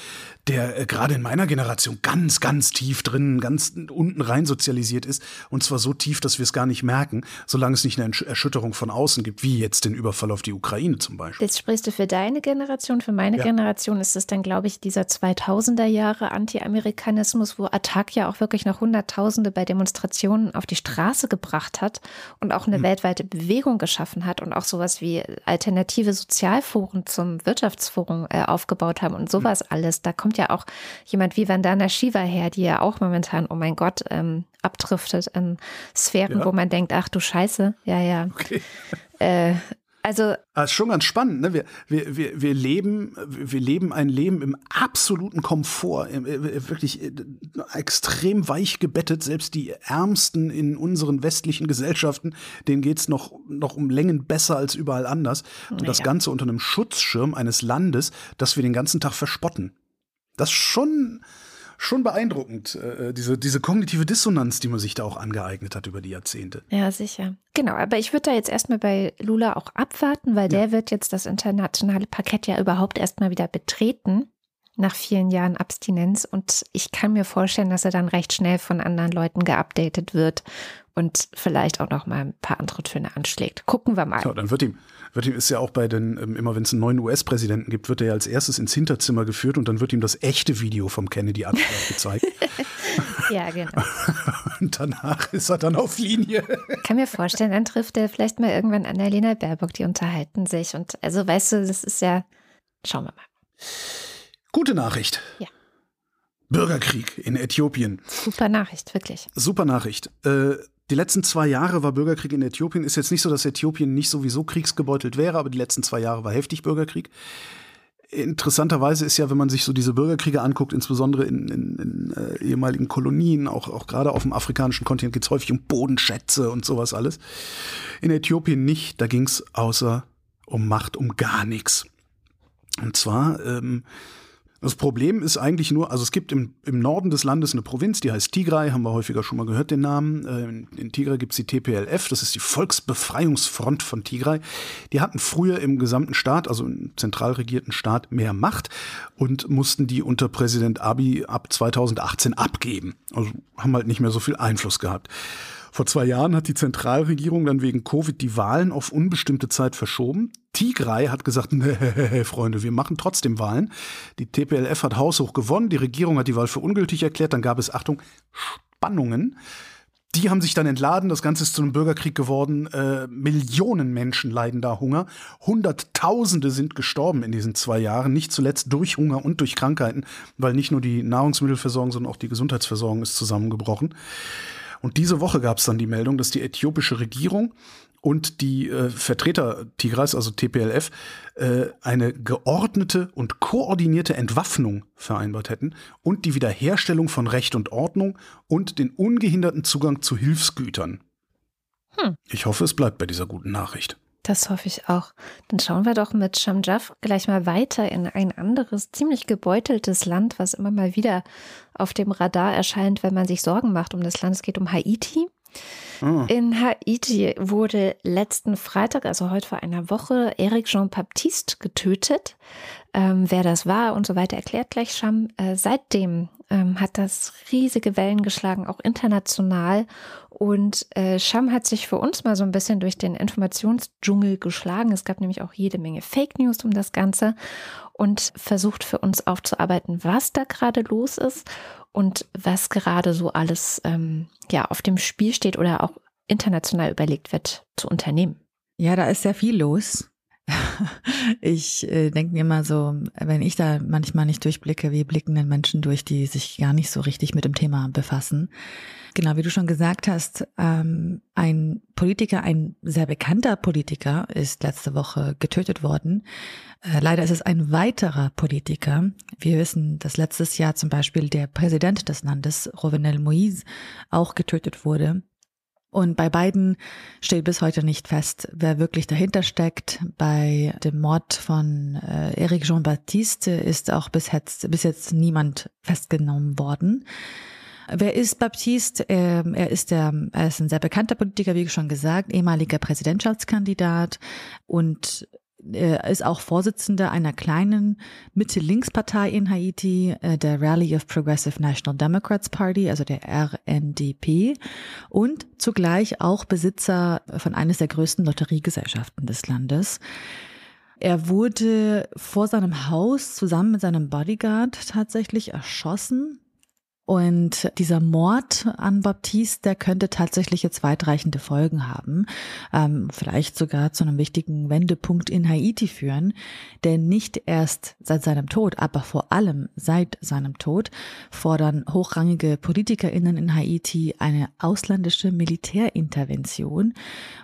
der äh, gerade in meiner Generation ganz, ganz tief drin unten, ganz unten rein sozialisiert ist. Und zwar so tief, dass wir es gar nicht merken, solange es nicht eine Erschütterung von außen gibt, wie jetzt den Überfall auf die Ukraine zum Beispiel. Jetzt sprichst du für deine Generation. Für meine ja. Generation ist es dann, glaube ich, dieser 2000er Jahre Anti-Amerikanismus, wo Attac ja auch wirklich noch Hunderttausende bei Demonstrationen auf die Straße gebracht hat und auch eine hm. weltweite Bewegung geschaffen hat und auch sowas wie alternative Sozialforen zum Wirtschaftsforum äh, aufgebaut haben und sowas hm. alles. Da kommt ja auch jemand wie Vandana Shiva her, die ja auch momentan momentan, oh mein Gott, ähm, abdriftet in Sphären, ja. wo man denkt, ach du Scheiße, ja, ja. Okay. Äh, also. Das ah, ist schon ganz spannend, ne? Wir, wir, wir, wir, leben, wir leben ein Leben im absoluten Komfort, äh, wirklich äh, extrem weich gebettet. Selbst die Ärmsten in unseren westlichen Gesellschaften, denen geht's noch, noch um Längen besser als überall anders. Und naja. das Ganze unter einem Schutzschirm eines Landes, das wir den ganzen Tag verspotten. Das ist schon, schon beeindruckend, äh, diese, diese kognitive Dissonanz, die man sich da auch angeeignet hat über die Jahrzehnte. Ja, sicher. Genau, aber ich würde da jetzt erstmal bei Lula auch abwarten, weil ja. der wird jetzt das internationale Parkett ja überhaupt erstmal wieder betreten nach vielen Jahren Abstinenz und ich kann mir vorstellen, dass er dann recht schnell von anderen Leuten geupdatet wird und vielleicht auch noch mal ein paar andere Töne anschlägt. Gucken wir mal. Ja, dann wird ihm, wird ihm ist ja auch bei den, ähm, immer wenn es einen neuen US-Präsidenten gibt, wird er ja als erstes ins Hinterzimmer geführt und dann wird ihm das echte Video vom Kennedy-Anschlag gezeigt. ja, genau. und danach ist er dann auf Linie. Ich kann mir vorstellen, dann trifft er vielleicht mal irgendwann Annalena Baerbock, die unterhalten sich. Und also, weißt du, das ist ja, schauen wir mal. Gute Nachricht. Ja. Bürgerkrieg in Äthiopien. Super Nachricht, wirklich. Super Nachricht. Äh, die letzten zwei Jahre war Bürgerkrieg in Äthiopien. Ist jetzt nicht so, dass Äthiopien nicht sowieso kriegsgebeutelt wäre, aber die letzten zwei Jahre war heftig Bürgerkrieg. interessanterweise ist ja, wenn man sich so diese Bürgerkriege anguckt, insbesondere in, in, in äh, ehemaligen Kolonien, auch, auch gerade auf dem afrikanischen Kontinent geht es häufig um Bodenschätze und sowas alles. In Äthiopien nicht, da ging es außer um Macht, um gar nichts. Und zwar ähm, das Problem ist eigentlich nur, also es gibt im, im Norden des Landes eine Provinz, die heißt Tigray, haben wir häufiger schon mal gehört, den Namen. Äh, in Tigray gibt es die TPLF, das ist die Volksbefreiungsfront von Tigray. Die hatten früher im gesamten Staat, also im zentral regierten Staat, mehr Macht und mussten die unter Präsident Abiy ab 2018 abgeben. Also haben halt nicht mehr so viel Einfluss gehabt. Vor zwei Jahren hat die Zentralregierung dann wegen Covid die Wahlen auf unbestimmte Zeit verschoben. Tigray hat gesagt, nee, Freunde, wir machen trotzdem Wahlen. Die TPLF hat haushoch gewonnen, die Regierung hat die Wahl für ungültig erklärt, dann gab es, Achtung, Spannungen. Die haben sich dann entladen, das Ganze ist zu einem Bürgerkrieg geworden. Äh, Millionen Menschen leiden da Hunger. Hunderttausende sind gestorben in diesen zwei Jahren, nicht zuletzt durch Hunger und durch Krankheiten, weil nicht nur die Nahrungsmittelversorgung, sondern auch die Gesundheitsversorgung ist zusammengebrochen. Und diese Woche gab es dann die Meldung, dass die äthiopische Regierung und die äh, Vertreter Tigras, also TPLF, äh, eine geordnete und koordinierte Entwaffnung vereinbart hätten und die Wiederherstellung von Recht und Ordnung und den ungehinderten Zugang zu Hilfsgütern. Hm. Ich hoffe, es bleibt bei dieser guten Nachricht. Das hoffe ich auch. Dann schauen wir doch mit Shamjaf gleich mal weiter in ein anderes, ziemlich gebeuteltes Land, was immer mal wieder auf dem Radar erscheint, wenn man sich Sorgen macht um das Land. Es geht um Haiti. Oh. In Haiti wurde letzten Freitag, also heute vor einer Woche, Eric Jean-Baptiste getötet. Ähm, wer das war und so weiter, erklärt gleich Sham. Äh, seitdem ähm, hat das riesige Wellen geschlagen, auch international. Und äh, Sham hat sich für uns mal so ein bisschen durch den Informationsdschungel geschlagen. Es gab nämlich auch jede Menge Fake News um das Ganze und versucht für uns aufzuarbeiten, was da gerade los ist und was gerade so alles ähm, ja auf dem Spiel steht oder auch international überlegt wird zu unternehmen. Ja, da ist sehr viel los. Ich äh, denke mir immer so, wenn ich da manchmal nicht durchblicke, wie blicken denn Menschen durch, die sich gar nicht so richtig mit dem Thema befassen. Genau, wie du schon gesagt hast, ähm, ein Politiker, ein sehr bekannter Politiker ist letzte Woche getötet worden. Äh, leider ist es ein weiterer Politiker. Wir wissen, dass letztes Jahr zum Beispiel der Präsident des Landes, Rovenel Moïse, auch getötet wurde. Und bei beiden steht bis heute nicht fest, wer wirklich dahinter steckt. Bei dem Mord von äh, Eric Jean-Baptiste ist auch bis jetzt, bis jetzt niemand festgenommen worden. Wer ist Baptiste? Ähm, er ist der, er ist ein sehr bekannter Politiker, wie schon gesagt, ehemaliger Präsidentschaftskandidat und er ist auch Vorsitzender einer kleinen Mitte-Links-Partei in Haiti, äh, der Rally of Progressive National Democrats Party, also der RNDP, und zugleich auch Besitzer von eines der größten Lotteriegesellschaften des Landes. Er wurde vor seinem Haus zusammen mit seinem Bodyguard tatsächlich erschossen. Und dieser Mord an Baptiste, der könnte tatsächlich jetzt weitreichende Folgen haben, ähm, vielleicht sogar zu einem wichtigen Wendepunkt in Haiti führen. Denn nicht erst seit seinem Tod, aber vor allem seit seinem Tod fordern hochrangige PolitikerInnen in Haiti eine ausländische Militärintervention,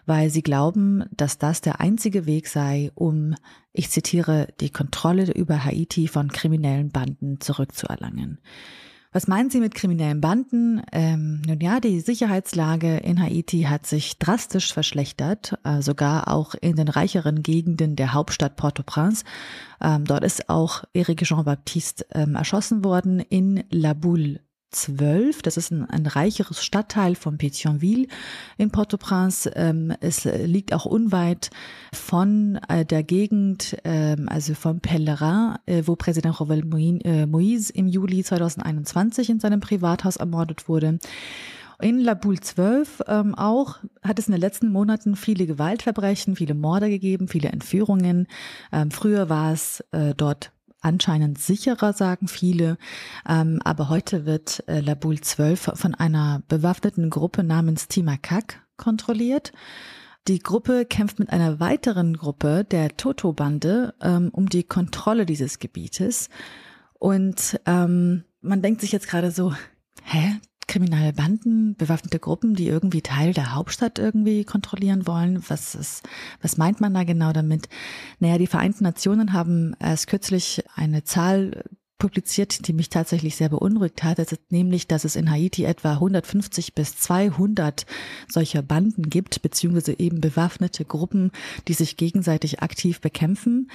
weil sie glauben, dass das der einzige Weg sei, um ich zitiere, die Kontrolle über Haiti von kriminellen Banden zurückzuerlangen. Was meinen Sie mit kriminellen Banden? Ähm, nun ja, die Sicherheitslage in Haiti hat sich drastisch verschlechtert, äh, sogar auch in den reicheren Gegenden der Hauptstadt Port-au-Prince. Ähm, dort ist auch Eric Jean-Baptiste ähm, erschossen worden in La Boule 12. Das ist ein, ein reicheres Stadtteil von Pétionville in Port-au-Prince. Ähm, es liegt auch unweit von äh, der Gegend, ähm, also vom Pellerin, äh, wo Präsident Jovenel äh, Moïse im Juli 2021 in seinem Privathaus ermordet wurde. In La Boule 12 ähm, auch hat es in den letzten Monaten viele Gewaltverbrechen, viele Morde gegeben, viele Entführungen. Ähm, früher war es äh, dort anscheinend sicherer, sagen viele. Ähm, aber heute wird äh, Labul 12 von einer bewaffneten Gruppe namens Timakak kontrolliert. Die Gruppe kämpft mit einer weiteren Gruppe, der Toto-Bande, ähm, um die Kontrolle dieses Gebietes. Und ähm, man denkt sich jetzt gerade so, hä? Kriminelle Banden, bewaffnete Gruppen, die irgendwie Teil der Hauptstadt irgendwie kontrollieren wollen. Was ist, was meint man da genau damit? Naja, die Vereinten Nationen haben erst kürzlich eine Zahl publiziert, die mich tatsächlich sehr beunruhigt hat, das ist nämlich, dass es in Haiti etwa 150 bis 200 solcher Banden gibt, beziehungsweise eben bewaffnete Gruppen, die sich gegenseitig aktiv bekämpfen.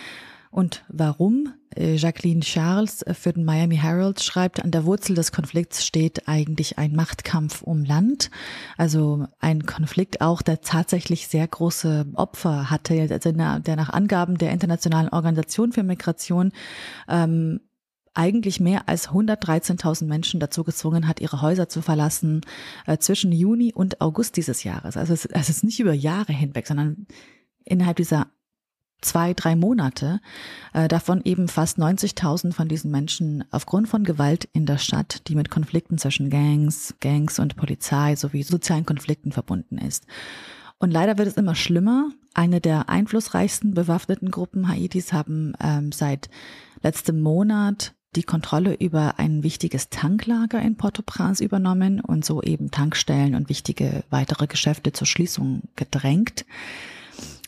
Und warum? Äh, Jacqueline Charles für den Miami Herald schreibt, an der Wurzel des Konflikts steht eigentlich ein Machtkampf um Land. Also ein Konflikt auch, der tatsächlich sehr große Opfer hatte, also der nach Angaben der Internationalen Organisation für Migration ähm, eigentlich mehr als 113.000 Menschen dazu gezwungen hat, ihre Häuser zu verlassen äh, zwischen Juni und August dieses Jahres. Also es, es ist nicht über Jahre hinweg, sondern innerhalb dieser zwei, drei Monate, äh, davon eben fast 90.000 von diesen Menschen aufgrund von Gewalt in der Stadt, die mit Konflikten zwischen Gangs, Gangs und Polizei sowie sozialen Konflikten verbunden ist. Und leider wird es immer schlimmer. Eine der einflussreichsten bewaffneten Gruppen Haitis haben ähm, seit letztem Monat die Kontrolle über ein wichtiges Tanklager in Port-au-Prince übernommen und so eben Tankstellen und wichtige weitere Geschäfte zur Schließung gedrängt.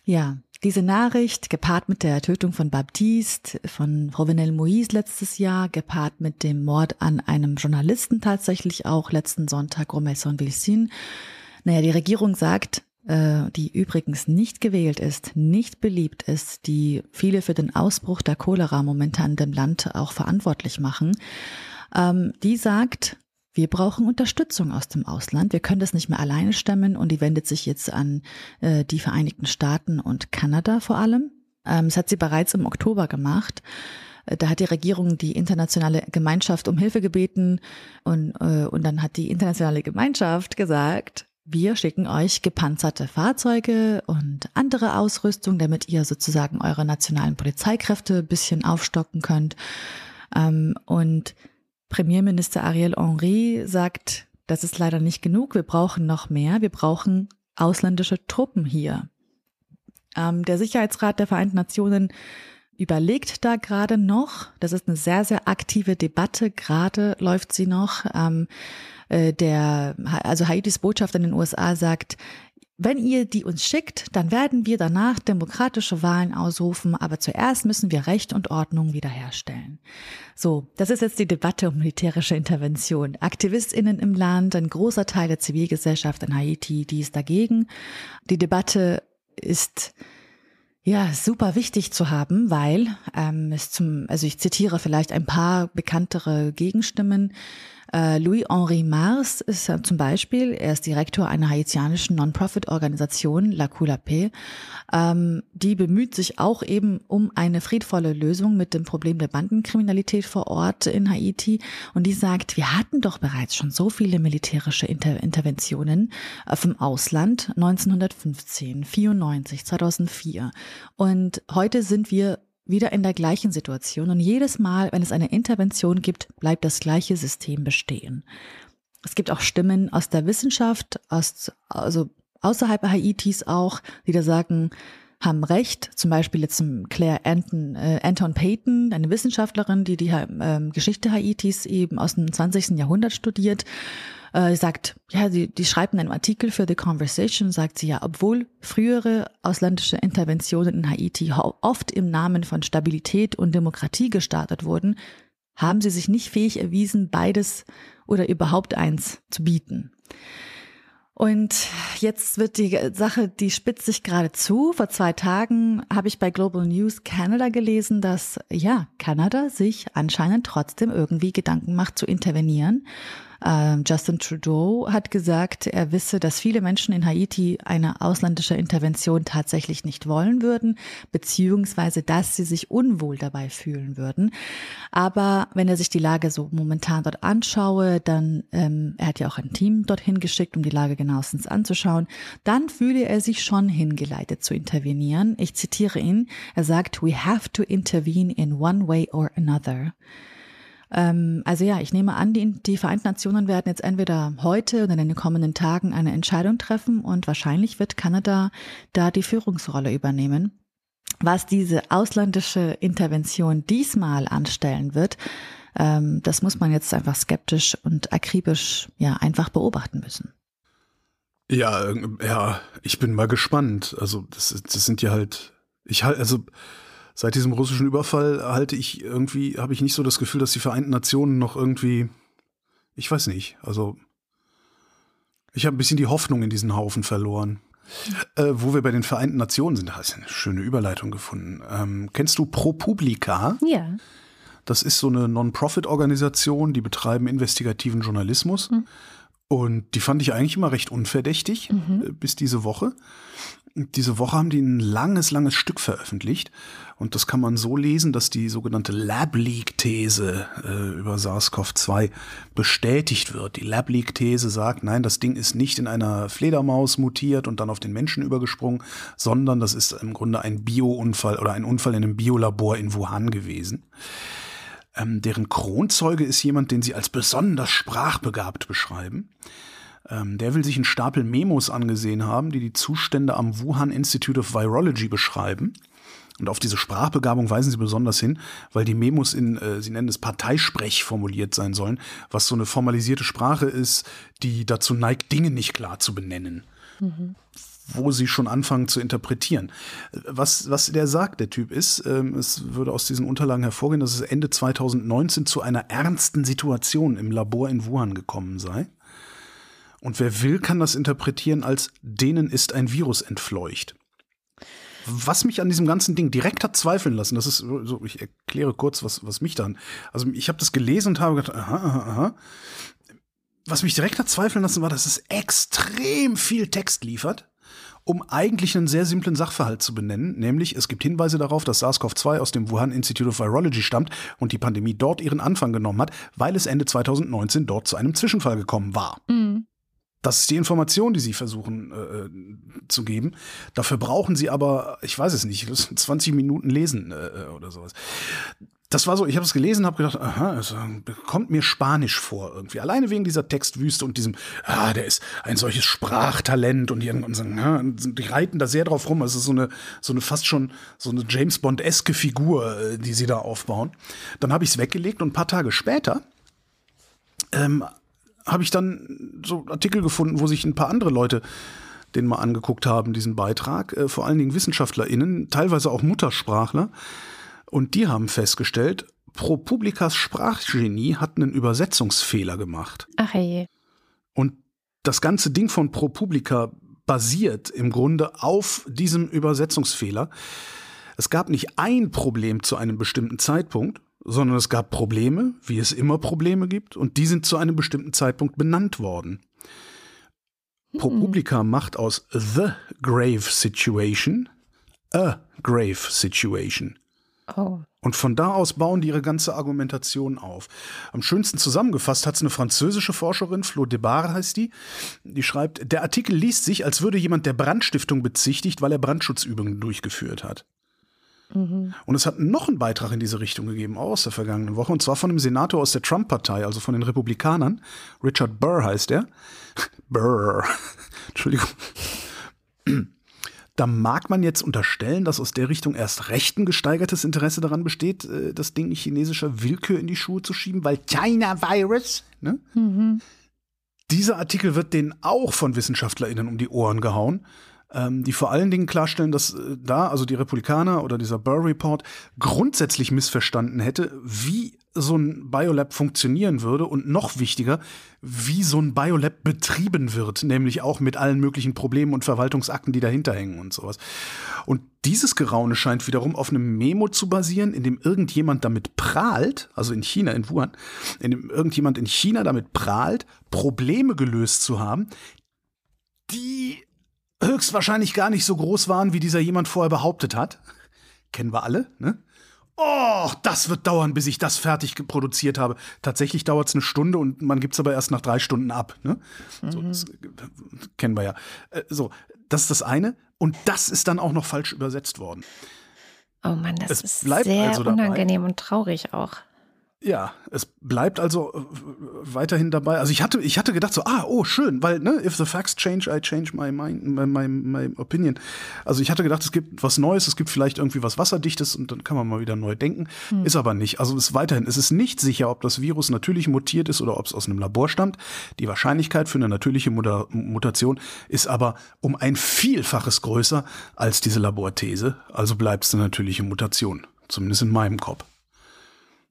Ja, diese Nachricht, gepaart mit der Tötung von Baptiste, von Rovenel Moïse letztes Jahr, gepaart mit dem Mord an einem Journalisten tatsächlich auch letzten Sonntag, Romelson Vilsin. Naja, die Regierung sagt, äh, die übrigens nicht gewählt ist, nicht beliebt ist, die viele für den Ausbruch der Cholera momentan dem Land auch verantwortlich machen, ähm, die sagt, wir brauchen Unterstützung aus dem Ausland. Wir können das nicht mehr alleine stemmen und die wendet sich jetzt an äh, die Vereinigten Staaten und Kanada vor allem. Ähm, das hat sie bereits im Oktober gemacht. Äh, da hat die Regierung die internationale Gemeinschaft um Hilfe gebeten und, äh, und dann hat die internationale Gemeinschaft gesagt, wir schicken euch gepanzerte Fahrzeuge und andere Ausrüstung, damit ihr sozusagen eure nationalen Polizeikräfte ein bisschen aufstocken könnt. Ähm, und Premierminister Ariel Henry sagt, das ist leider nicht genug, wir brauchen noch mehr, wir brauchen ausländische Truppen hier. Ähm, der Sicherheitsrat der Vereinten Nationen überlegt da gerade noch, das ist eine sehr, sehr aktive Debatte, gerade läuft sie noch. Ähm, äh, der, also Haitis Botschafter in den USA sagt, wenn ihr die uns schickt, dann werden wir danach demokratische Wahlen ausrufen, aber zuerst müssen wir Recht und Ordnung wiederherstellen. So, das ist jetzt die Debatte um militärische Intervention. AktivistInnen im Land, ein großer Teil der Zivilgesellschaft in Haiti, die ist dagegen. Die Debatte ist ja, super wichtig zu haben, weil ähm, es zum, also ich zitiere vielleicht ein paar bekanntere Gegenstimmen. Äh, Louis-Henri Mars ist zum Beispiel, er ist Direktor einer haitianischen Non-Profit-Organisation, La Coulapé. Ähm, die bemüht sich auch eben um eine friedvolle Lösung mit dem Problem der Bandenkriminalität vor Ort in Haiti. Und die sagt, wir hatten doch bereits schon so viele militärische Inter Interventionen äh, vom Ausland 1915, 94, 2004. Und heute sind wir wieder in der gleichen Situation und jedes Mal, wenn es eine Intervention gibt, bleibt das gleiche System bestehen. Es gibt auch Stimmen aus der Wissenschaft, aus, also außerhalb Haitis auch, die da sagen, haben recht. Zum Beispiel jetzt Claire Anton, äh, Anton Payton, eine Wissenschaftlerin, die die äh, Geschichte Haitis eben aus dem 20. Jahrhundert studiert äh, sagt, ja, die, die schreibt in einem Artikel für The Conversation, sagt sie ja, obwohl frühere ausländische Interventionen in Haiti oft im Namen von Stabilität und Demokratie gestartet wurden, haben sie sich nicht fähig erwiesen, beides oder überhaupt eins zu bieten. Und jetzt wird die Sache, die spitzt sich gerade zu. Vor zwei Tagen habe ich bei Global News Canada gelesen, dass ja, Kanada sich anscheinend trotzdem irgendwie Gedanken macht zu intervenieren Justin Trudeau hat gesagt, er wisse, dass viele Menschen in Haiti eine ausländische Intervention tatsächlich nicht wollen würden, beziehungsweise dass sie sich unwohl dabei fühlen würden. Aber wenn er sich die Lage so momentan dort anschaue, dann, ähm, er hat ja auch ein Team dorthin geschickt, um die Lage genauestens anzuschauen, dann fühle er sich schon hingeleitet zu intervenieren. Ich zitiere ihn. Er sagt, we have to intervene in one way or another. Ähm, also ja, ich nehme an, die, die Vereinten Nationen werden jetzt entweder heute oder in den kommenden Tagen eine Entscheidung treffen und wahrscheinlich wird Kanada da die Führungsrolle übernehmen. Was diese ausländische Intervention diesmal anstellen wird, Ähm, das muss man jetzt einfach skeptisch und akribisch ja einfach beobachten müssen. Ja, ja, ich bin mal gespannt. Also das, das sind ja halt, ich halt, also seit diesem russischen Überfall halte ich irgendwie, habe ich nicht so das Gefühl, dass die Vereinten Nationen noch irgendwie, ich weiß nicht, also ich habe ein bisschen die Hoffnung in diesen Haufen verloren. Äh, wo wir bei den Vereinten Nationen sind, da hast du eine schöne Überleitung gefunden. Ähm, kennst du ProPublica? Ja. Das ist so eine Non-Profit-Organisation, die betreiben investigativen Journalismus. Mhm. Und die fand ich eigentlich immer recht unverdächtig, mhm. Äh, bis diese Woche. Diese Woche haben die ein langes, langes Stück veröffentlicht. Und das kann man so lesen, dass die sogenannte Lab-Leak-These äh, über SARS-CoV-2 bestätigt wird. Die Lab-Leak-These sagt, nein, das Ding ist nicht in einer Fledermaus mutiert und dann auf den Menschen übergesprungen, sondern das ist im Grunde ein Bio-Unfall oder ein Unfall in einem Biolabor in Wuhan gewesen. Ähm, deren Kronzeuge ist jemand, den sie als besonders sprachbegabt beschreiben. Ähm, der will sich einen Stapel Memos angesehen haben, die die Zustände am Wuhan Institute of Virology beschreiben. Und auf diese Sprachbegabung weisen sie besonders hin, weil die Memos in, äh, sie nennen es Parteisprech formuliert sein sollen, was so eine formalisierte Sprache ist, die dazu neigt, Dinge nicht klar zu benennen. Mhm wo sie schon anfangen zu interpretieren. Was, was der sagt, der Typ ist, ähm, es würde aus diesen Unterlagen hervorgehen, dass es Ende 2019 zu einer ernsten Situation im Labor in Wuhan gekommen sei. Und wer will, kann das interpretieren als denen ist ein Virus entfleucht. Was mich an diesem ganzen Ding direkt hat zweifeln lassen, das ist so, ich erkläre kurz, was, was mich dann, also ich habe das gelesen und habe gedacht, aha, aha, aha. Was mich direkt hat zweifeln lassen, war, dass es extrem viel Text liefert um eigentlich einen sehr simplen Sachverhalt zu benennen, nämlich es gibt Hinweise darauf, dass SARS-CoV-2 aus dem Wuhan Institute of Virology stammt und die Pandemie dort ihren Anfang genommen hat, weil es Ende 2019 dort zu einem Zwischenfall gekommen war. Mhm. Das ist die Information, die sie versuchen äh, zu geben. Dafür brauchen sie aber, ich weiß es nicht, 20 Minuten lesen äh, oder sowas das war so, ich habe es gelesen, habe gedacht, aha, es kommt mir Spanisch vor irgendwie. Alleine wegen dieser Textwüste und diesem, ah, der ist ein solches Sprachtalent und die, und so, die reiten da sehr drauf rum. Es ist so eine, so eine fast schon so eine James Bond-eske Figur, äh, die sie da aufbauen. Dann habe ich es weggelegt und ein paar Tage später ähm, habe ich dann so Artikel gefunden, wo sich ein paar andere Leute den mal angeguckt haben, diesen Beitrag, äh, vor allen Dingen WissenschaftlerInnen, teilweise auch Muttersprachler, und die haben festgestellt, ProPublicas Sprachgenie hat einen Übersetzungsfehler gemacht. Ach je. Und das ganze Ding von ProPublica basiert im Grunde auf diesem Übersetzungsfehler. Es gab nicht ein Problem zu einem bestimmten Zeitpunkt, sondern es gab Probleme, wie es immer Probleme gibt, und die sind zu einem bestimmten Zeitpunkt benannt worden. ProPublica macht aus The Grave Situation a Grave Situation. Oh. Und von da aus bauen die ihre ganze Argumentation auf. Am schönsten zusammengefasst hat es eine französische Forscherin, Flo Debar heißt die, die schreibt, der Artikel liest sich, als würde jemand der Brandstiftung bezichtigt, weil er Brandschutzübungen durchgeführt hat. Mhm. Und es hat noch einen Beitrag in diese Richtung gegeben, auch aus der vergangenen Woche, und zwar von einem Senator aus der Trump-Partei, also von den Republikanern. Richard Burr heißt er. Burr. Entschuldigung da mag man jetzt unterstellen, dass aus der Richtung erst recht ein gesteigertes Interesse daran besteht, äh, das Ding chinesischer Willkür in die Schuhe zu schieben, weil China Virus, ne? Mhm. Dieser Artikel wird denen auch von WissenschaftlerInnen um die Ohren gehauen, ähm, die vor allen Dingen klarstellen, dass äh, da, also die Republikaner oder dieser Burr Report, grundsätzlich missverstanden hätte, wie so ein Biolab funktionieren würde und noch wichtiger, wie so ein Biolab betrieben wird, nämlich auch mit allen möglichen Problemen und Verwaltungsakten, die dahinter hängen und sowas. Und dieses Geraune scheint wiederum auf einem Memo zu basieren, in dem irgendjemand damit prahlt, also in China, in Wuhan, in dem irgendjemand in China damit prahlt, Probleme gelöst zu haben, die höchstwahrscheinlich gar nicht so groß waren, wie dieser jemand vorher behauptet hat. Kennen wir alle, ne? Oh, das wird dauern, bis ich das fertig produziert habe. Tatsächlich dauert es eine Stunde und man gibt es aber erst nach drei Stunden ab. Ne? Mhm. So, das kennen wir ja. Äh, so, das ist das eine. Und das ist dann auch noch falsch übersetzt worden. Oh Mann, das es ist sehr also unangenehm und traurig auch. Ja, es bleibt also äh, weiterhin dabei. Also ich hatte, ich hatte gedacht so, ah, oh, schön, weil, ne, if the facts change, I change my mind, my, my, my opinion. Also ich hatte gedacht, es gibt was Neues, es gibt vielleicht irgendwie was Wasserdichtes und dann kann man mal wieder neu denken. Hm. Ist aber nicht. Also es ist weiterhin, es ist nicht sicher, ob das Virus natürlich mutiert ist oder ob es aus einem Labor stammt. Die Wahrscheinlichkeit für eine natürliche Muta Mutation ist aber um ein Vielfaches größer als diese Laborthese. Also bleibt es eine natürliche Mutation. Zumindest in meinem Kopf.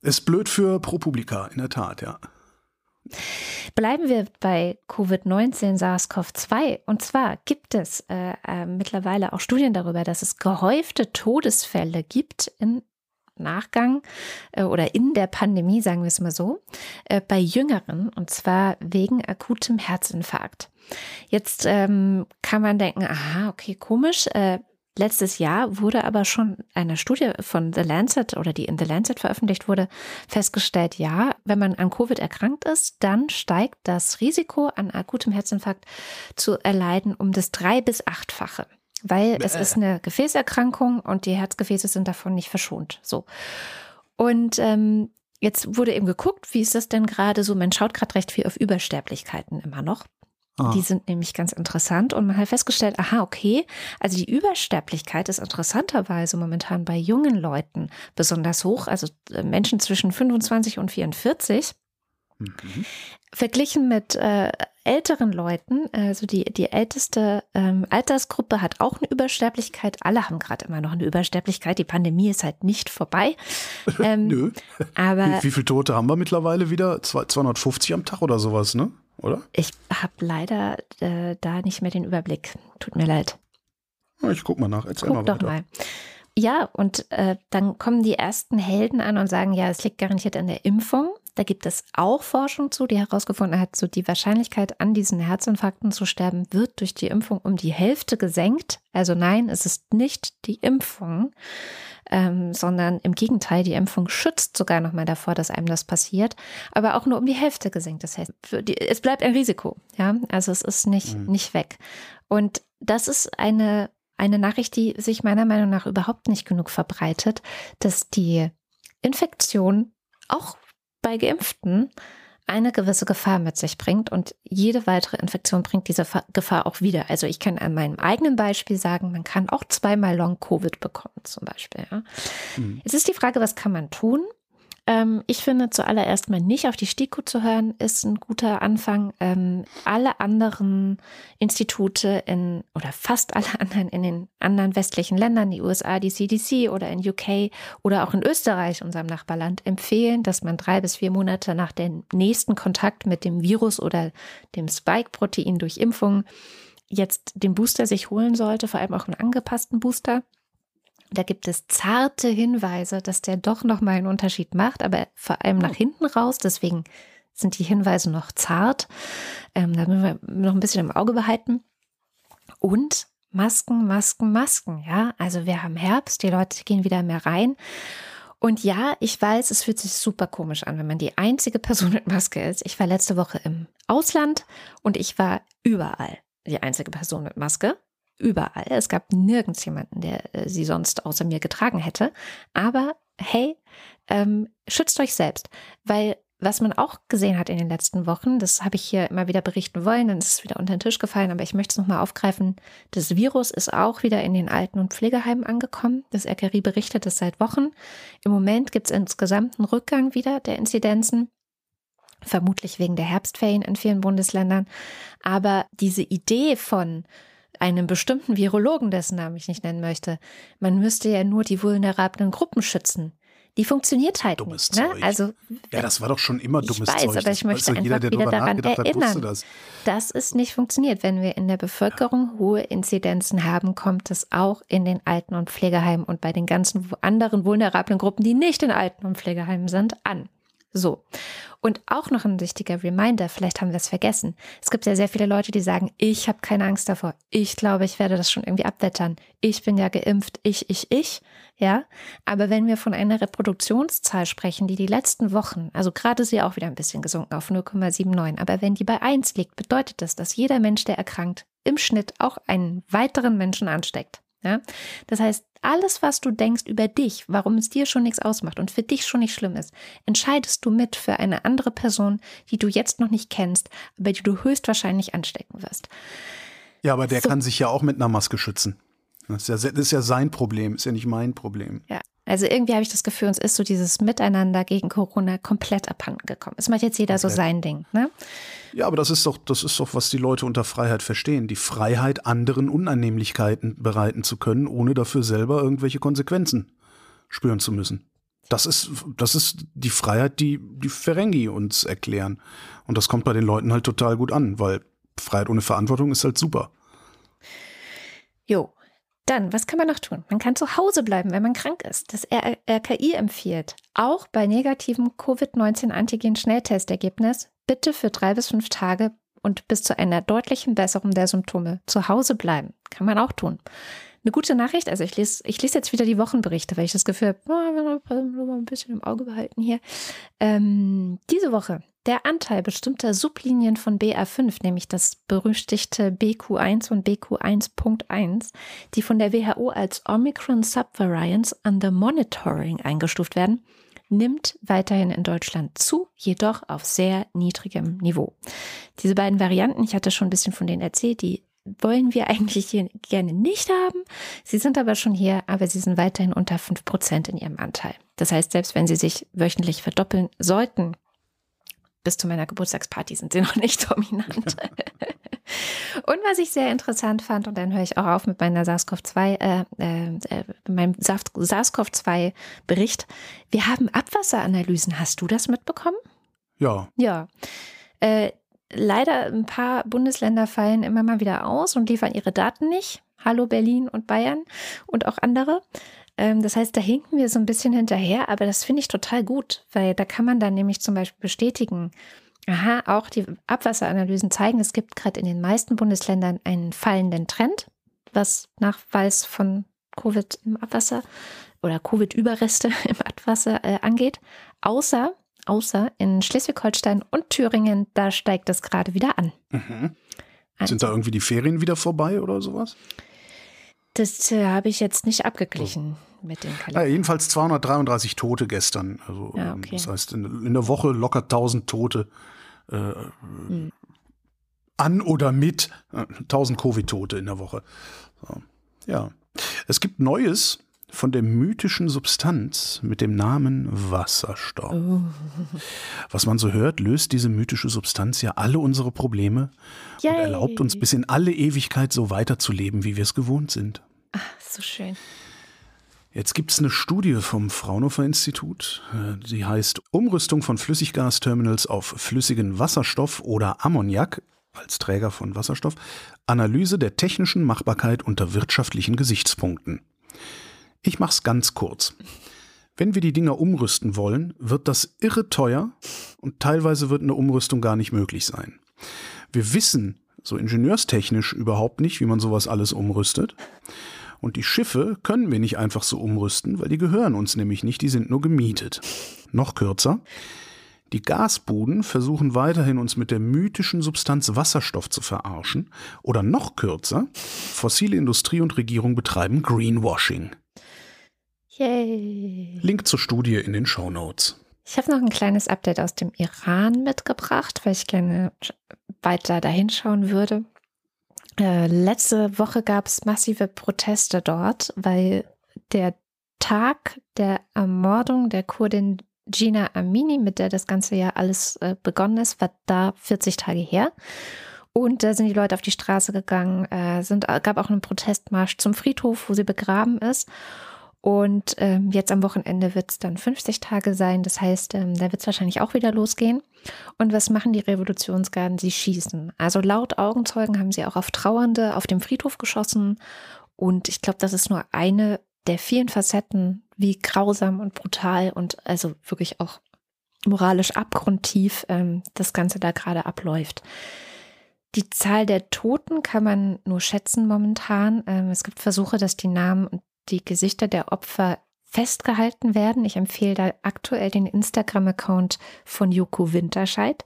Ist blöd für ProPublica, in der Tat, ja. Bleiben wir bei Covid-19 SARS-CoV-2. Und zwar gibt es äh, äh, mittlerweile auch Studien darüber, dass es gehäufte Todesfälle gibt im Nachgang äh, oder in der Pandemie, sagen wir es mal so, äh, bei Jüngeren und zwar wegen akutem Herzinfarkt. Jetzt ähm, kann man denken, aha, okay, komisch. Letztes Jahr wurde aber schon eine Studie von The Lancet oder die in The Lancet veröffentlicht wurde, festgestellt, ja, wenn man an Covid erkrankt ist, dann steigt das Risiko an akutem Herzinfarkt zu erleiden um das drei- bis achtfache. Weil es ist eine Gefäßerkrankung und die Herzgefäße sind davon nicht verschont. So. Und ähm, jetzt wurde eben geguckt, wie ist das denn gerade so? Man schaut gerade recht viel auf Übersterblichkeiten immer noch. Ah. Die sind nämlich ganz interessant und man hat festgestellt, aha, okay, also die Übersterblichkeit ist interessanterweise momentan bei jungen Leuten besonders hoch, also äh, Menschen zwischen 25 und 44. Mhm. Verglichen mit äh, älteren Leuten, also die, die älteste ähm, Altersgruppe hat auch eine Übersterblichkeit. Alle haben gerade immer noch eine Übersterblichkeit. Die Pandemie ist halt nicht vorbei. Ähm, Nö. Aber wie, wie viele Tote haben wir mittlerweile wieder? 250 am Tag oder sowas, ne? Oder? Ich habe leider äh, da nicht mehr den Überblick. Tut mir leid. Ich guck mal nach. Erzähl guck mal doch mal. Ja, und äh, dann kommen die ersten Helden an und sagen, ja, es liegt garantiert an der Impfung. Da gibt es auch Forschung zu, die herausgefunden hat, so die Wahrscheinlichkeit an diesen Herzinfarkten zu sterben wird durch die Impfung um die Hälfte gesenkt. Also nein, es ist nicht die Impfung, ähm, sondern im Gegenteil, die Impfung schützt sogar noch mal davor, dass einem das passiert, aber auch nur um die Hälfte gesenkt. Das heißt, die, es bleibt ein Risiko, ja, also es ist nicht, mhm. nicht weg. Und das ist eine, eine Nachricht, die sich meiner Meinung nach überhaupt nicht genug verbreitet, dass die Infektion auch bei Geimpften eine gewisse Gefahr mit sich bringt und jede weitere Infektion bringt diese Gefahr auch wieder. Also ich kann an meinem eigenen Beispiel sagen, man kann auch zweimal Long-Covid bekommen zum Beispiel. Ja. Mhm. Jetzt ist die Frage, was kann man tun? Ähm, ich finde zuallererst mal nicht auf die STIKO zu hören, ist ein guter Anfang. Ähm, alle anderen Institute in oder fast alle anderen in den anderen westlichen Ländern, die USA, die CDC oder in UK oder auch in Österreich, unserem Nachbarland, empfehlen, dass man drei bis vier Monate nach dem nächsten Kontakt mit dem Virus oder dem Spike-Protein durch Impfung jetzt den Booster sich holen sollte, vor allem auch einen angepassten Booster. Da gibt es zarte Hinweise, dass der doch noch mal einen Unterschied macht, aber vor allem nach oh. hinten raus. Deswegen sind die Hinweise noch zart. Ähm, da müssen wir noch ein bisschen im Auge behalten. Und Masken, Masken, Masken. Ja, also wir haben Herbst, die Leute gehen wieder mehr rein. Und ja, ich weiß, es fühlt sich super komisch an, wenn man die einzige Person mit Maske ist. Ich war letzte Woche im Ausland und ich war überall die einzige Person mit Maske überall. Es gab nirgends jemanden, der äh, sie sonst außer mir getragen hätte. Aber hey, ähm, schützt euch selbst, weil was man auch gesehen hat in den letzten Wochen, das habe ich hier immer wieder berichten wollen, dann ist es wieder unter den Tisch gefallen, aber ich möchte es nochmal aufgreifen. Das Virus ist auch wieder in den Alten- und Pflegeheimen angekommen. Das RKI berichtet es seit Wochen. Im Moment gibt es insgesamt einen Rückgang wieder der Inzidenzen vermutlich wegen der Herbstferien in vielen Bundesländern. Aber diese Idee von einem bestimmten Virologen, dessen Namen ich nicht nennen möchte, man müsste ja nur die vulnerablen Gruppen schützen. Die funktioniert halt dummes nicht. Ne? Also, ja, das war doch schon immer dummes ich weiß, Zeug. aber ich möchte einfach jeder, wieder daran erinnern, hat, das. dass es nicht funktioniert. Wenn wir in der Bevölkerung ja. hohe Inzidenzen haben, kommt es auch in den Alten- und Pflegeheimen und bei den ganzen anderen vulnerablen Gruppen, die nicht in Alten- und Pflegeheimen sind, an. So. Und auch noch ein wichtiger Reminder, vielleicht haben wir es vergessen. Es gibt ja sehr viele Leute, die sagen, ich habe keine Angst davor. Ich glaube, ich werde das schon irgendwie abwettern. Ich bin ja geimpft. Ich, ich, ich. Ja. Aber wenn wir von einer Reproduktionszahl sprechen, die die letzten Wochen, also gerade sie auch wieder ein bisschen gesunken auf 0,79, aber wenn die bei 1 liegt, bedeutet das, dass jeder Mensch, der erkrankt, im Schnitt auch einen weiteren Menschen ansteckt. Ja? Das heißt, alles, was du denkst über dich, warum es dir schon nichts ausmacht und für dich schon nicht schlimm ist, entscheidest du mit für eine andere Person, die du jetzt noch nicht kennst, aber die du höchstwahrscheinlich anstecken wirst. Ja, aber der so. kann sich ja auch mit einer Maske schützen. Das ist, ja, das ist ja sein Problem, ist ja nicht mein Problem. Ja, also irgendwie habe ich das Gefühl, uns ist so dieses Miteinander gegen Corona komplett abhanden gekommen. Es macht jetzt jeder okay. so sein Ding, ne? Ja, aber das ist doch, das ist doch, was die Leute unter Freiheit verstehen. Die Freiheit, anderen Unannehmlichkeiten bereiten zu können, ohne dafür selber irgendwelche Konsequenzen spüren zu müssen. Das ist, das ist die Freiheit, die die Ferengi uns erklären. Und das kommt bei den Leuten halt total gut an, weil Freiheit ohne Verantwortung ist halt super. Jo, dann, was kann man noch tun? Man kann zu Hause bleiben, wenn man krank ist. Das RKI empfiehlt, auch bei negativem Covid-19-Antigen-Schnelltestergebnis, bitte für drei bis fünf Tage und bis zu einer deutlichen Besserung der Symptome zu Hause bleiben. Kann man auch tun. Eine gute Nachricht, also ich lese, ich lese jetzt wieder die Wochenberichte, weil ich das Gefühl habe, oh, ein bisschen im Auge behalten hier. Ähm, diese Woche der Anteil bestimmter Sublinien von BA5, nämlich das berüchtigte BQ1 und BQ1.1, die von der WHO als Omicron Subvariants under Monitoring eingestuft werden, nimmt weiterhin in Deutschland zu, jedoch auf sehr niedrigem Niveau. Diese beiden Varianten, ich hatte schon ein bisschen von denen erzählt, die wollen wir eigentlich hier gerne nicht haben. Sie sind aber schon hier, aber sie sind weiterhin unter 5 Prozent in ihrem Anteil. Das heißt, selbst wenn sie sich wöchentlich verdoppeln sollten, bis zu meiner Geburtstagsparty sind sie noch nicht dominant. und was ich sehr interessant fand, und dann höre ich auch auf mit meiner SARS-CoV-2, äh, äh, meinem SARS-CoV-2-Bericht. Wir haben Abwasseranalysen. Hast du das mitbekommen? Ja. Ja. Äh, leider ein paar Bundesländer fallen immer mal wieder aus und liefern ihre Daten nicht. Hallo Berlin und Bayern und auch andere. Ähm, das heißt, da hinken wir so ein bisschen hinterher, aber das finde ich total gut, weil da kann man dann nämlich zum Beispiel bestätigen, aha, auch die Abwasseranalysen zeigen, es gibt gerade in den meisten Bundesländern einen fallenden Trend, was Nachweis von Covid im Abwasser oder Covid-Überreste im Abwasser äh, angeht, außer außer in Schleswig-Holstein und Thüringen, da steigt es gerade wieder an. Mhm. Sind da irgendwie die Ferien wieder vorbei oder sowas? Das äh, habe ich jetzt nicht abgeglichen oh. mit den Kalendern. Ja, jedenfalls 233 Tote gestern. Also ja, ähm, okay. das heißt in, in, der Woche locker 1000 Tote äh, hm. an oder mit äh, 1000 Covid-Tote in der Woche. So. Ja, es gibt Neues von der mythischen Substanz mit dem Namen Wasserstoff. Oh. Was man so hört, löst diese mythische Substanz ja alle unsere Probleme Yay. und erlaubt uns bis in alle Ewigkeit so weiterzuleben, wie wir es gewohnt sind. Ach, so schön. Jetzt gibt es eine Studie vom Fraunhofer Institut, die heißt Umrüstung von Flüssiggasterminals auf flüssigen Wasserstoff oder Ammoniak als Träger von Wasserstoff, Analyse der technischen Machbarkeit unter wirtschaftlichen Gesichtspunkten. Ich mach's ganz kurz. Wenn wir die Dinger umrüsten wollen, wird das irre teuer und teilweise wird eine Umrüstung gar nicht möglich sein. Wir wissen so ingenieurstechnisch überhaupt nicht, wie man sowas alles umrüstet. Und die Schiffe können wir nicht einfach so umrüsten, weil die gehören uns nämlich nicht, die sind nur gemietet. Noch kürzer. Die Gasbuden versuchen weiterhin uns mit der mythischen Substanz Wasserstoff zu verarschen. Oder noch kürzer, fossile Industrie und Regierung betreiben Greenwashing. Yay. Link zur Studie in den Show Notes. Ich habe noch ein kleines Update aus dem Iran mitgebracht, weil ich gerne weiter dahin schauen würde. Äh, letzte Woche gab es massive Proteste dort, weil der Tag der Ermordung der Kurdin Gina Amini, mit der das ganze Jahr alles äh, begonnen ist, war da 40 Tage her. Und da sind die Leute auf die Straße gegangen, äh, sind, gab auch einen Protestmarsch zum Friedhof, wo sie begraben ist. Und ähm, jetzt am Wochenende wird es dann 50 Tage sein. Das heißt, ähm, da wird es wahrscheinlich auch wieder losgehen. Und was machen die Revolutionsgarden? Sie schießen. Also laut Augenzeugen haben sie auch auf Trauernde auf dem Friedhof geschossen. Und ich glaube, das ist nur eine der vielen Facetten, wie grausam und brutal und also wirklich auch moralisch abgrundtief ähm, das Ganze da gerade abläuft. Die Zahl der Toten kann man nur schätzen momentan. Ähm, es gibt Versuche, dass die Namen und die Gesichter der Opfer festgehalten werden. Ich empfehle da aktuell den Instagram-Account von Joko Winterscheid.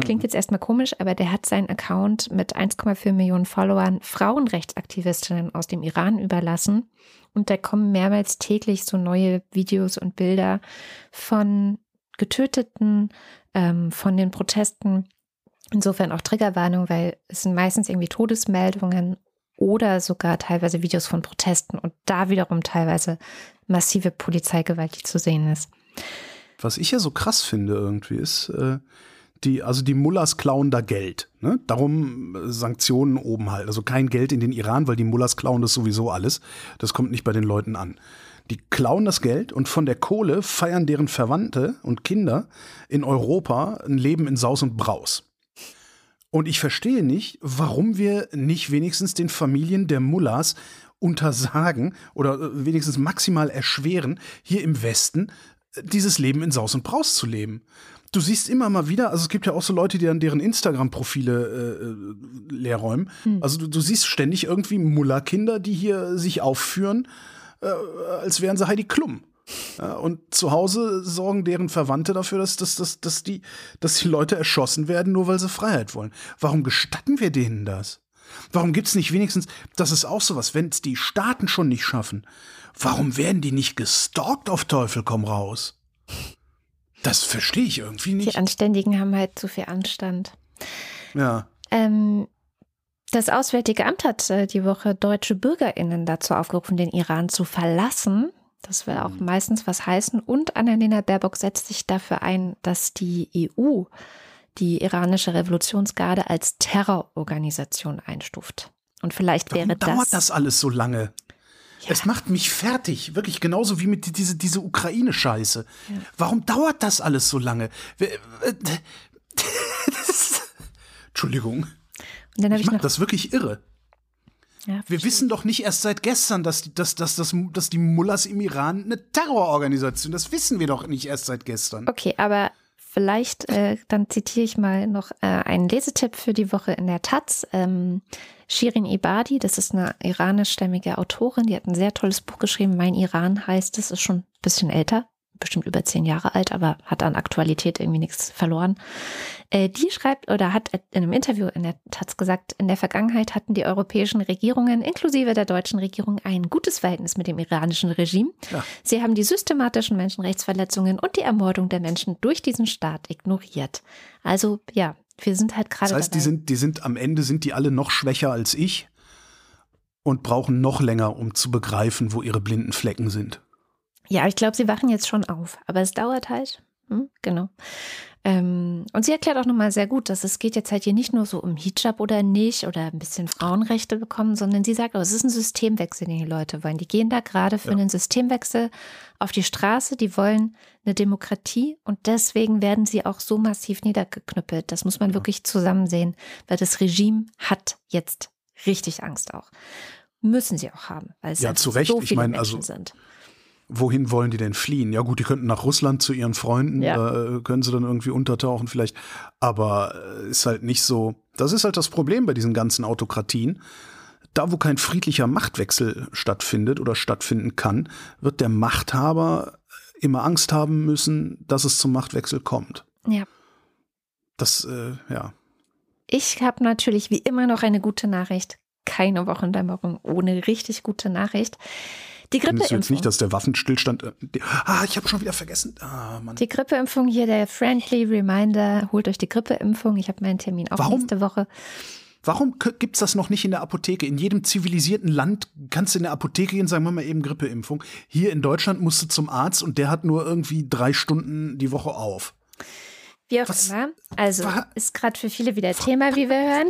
klingt jetzt erstmal komisch, aber der hat seinen Account mit 1,4 Millionen Followern Frauenrechtsaktivistinnen aus dem Iran überlassen. Und da kommen mehrmals täglich so neue Videos und Bilder von Getöteten, ähm, von den Protesten. Insofern auch Triggerwarnung, weil es sind meistens irgendwie Todesmeldungen oder sogar teilweise Videos von Protesten und da wiederum teilweise massive Polizeigewalt, die zu sehen ist. Was ich ja so krass finde irgendwie ist, äh, die, also die Mullahs klauen da Geld. Ne? Darum äh, Sanktionen oben halt. Also kein Geld in den Iran, weil die Mullahs klauen das sowieso alles. Das kommt nicht bei den Leuten an. Die klauen das Geld und von der Kohle feiern deren Verwandte und Kinder in Europa ein Leben in Saus und Braus. Und ich verstehe nicht, warum wir nicht wenigstens den Familien der Mullahs untersagen oder äh, wenigstens maximal erschweren, hier im Westen äh, dieses Leben in Saus und Braus zu leben. Du siehst immer mal wieder, also es gibt ja auch so Leute, die dann deren Instagram-Profile äh, äh leer räumen. Hm. Also du, du, siehst ständig irgendwie Mullerkinder, die hier sich aufführen, äh, als wären sie Heidi Klum. Ja, und zu Hause sorgen deren Verwandte dafür, dass, dass, dass, dass, die, dass die Leute erschossen werden, nur weil sie Freiheit wollen. Warum gestatten wir denen das? Warum gibt es nicht wenigstens, das ist auch sowas, wenn es die Staaten schon nicht schaffen, warum werden die nicht gestalkt auf Teufel komm raus? Das verstehe ich irgendwie nicht. Die Anständigen haben halt zu viel Anstand. Ja. Ähm, das Auswärtige Amt hat äh, die Woche deutsche BürgerInnen dazu aufgerufen, den Iran zu verlassen. Das will auch mhm. meistens was heißen. Und Annalena Baerbock setzt sich dafür ein, dass die EU die iranische Revolutionsgarde als Terrororganisation einstuft. Und vielleicht Warum wäre das. dauert das alles so lange? Ja. Es macht mich fertig, wirklich genauso wie mit diese, diese Ukraine-Scheiße. Ja. Warum dauert das alles so lange? Entschuldigung. ich, ich mache das wirklich irre. Ja, wir wissen doch nicht erst seit gestern, dass, dass, dass, dass, dass die Mullahs im Iran eine Terrororganisation, das wissen wir doch nicht erst seit gestern. Okay, aber vielleicht, äh, dann zitiere ich mal noch äh, einen Lesetipp für die Woche in der Taz. Ähm, Shirin Ibadi, das ist eine iranischstämmige Autorin, die hat ein sehr tolles Buch geschrieben. Mein Iran heißt es, ist schon ein bisschen älter, bestimmt über zehn Jahre alt, aber hat an Aktualität irgendwie nichts verloren. Äh, die schreibt oder hat in einem Interview in der Taz gesagt, in der Vergangenheit hatten die europäischen Regierungen inklusive der deutschen Regierung ein gutes Verhältnis mit dem iranischen Regime. Ja. Sie haben die systematischen Menschenrechtsverletzungen und die Ermordung der Menschen durch diesen Staat ignoriert. Also ja, wir sind halt gerade. Das heißt, dabei. die sind, die sind am Ende sind die alle noch schwächer als ich und brauchen noch länger, um zu begreifen, wo ihre blinden Flecken sind. Ja, ich glaube, sie wachen jetzt schon auf, aber es dauert halt. Hm, genau. Ähm, und sie erklärt auch nochmal sehr gut, dass es geht jetzt halt hier nicht nur so um Hijab oder nicht oder ein bisschen Frauenrechte bekommen, sondern sie sagt, oh, es ist ein Systemwechsel, den die Leute wollen. Die gehen da gerade für ja. einen Systemwechsel auf die Straße, die wollen eine Demokratie und deswegen werden sie auch so massiv niedergeknüppelt. Das muss man ja. wirklich zusammen sehen, weil das Regime hat jetzt richtig Angst auch. Müssen sie auch haben, weil es ja, zu Recht. so viele ich meine, Menschen also, sind wohin wollen die denn fliehen? Ja gut, die könnten nach Russland zu ihren Freunden, ja. da äh, können sie dann irgendwie untertauchen vielleicht. Aber äh, ist halt nicht so. Das ist halt das Problem bei diesen ganzen Autokratien. Da, wo kein friedlicher Machtwechsel stattfindet oder stattfinden kann, wird der Machthaber immer Angst haben müssen, dass es zum Machtwechsel kommt. Ja. Das, äh, ja. Ich habe natürlich wie immer noch eine gute Nachricht. Keine Wochendämmerung ohne richtig gute Nachricht. Die Grippeimpfung. jetzt nicht, dass der Waffenstillstand. Äh, die, ah, ich habe schon wieder vergessen. Ah, Mann. Die Grippeimpfung hier, der Friendly Reminder, holt euch die Grippeimpfung. Ich habe meinen Termin auch Warum? nächste Woche. Warum gibt es das noch nicht in der Apotheke? In jedem zivilisierten Land kannst du in der Apotheke gehen, sagen wir mal eben Grippeimpfung. Hier in Deutschland musst du zum Arzt und der hat nur irgendwie drei Stunden die Woche auf. Wie auch was, immer. Also ist gerade für viele wieder Thema, wie wir hören.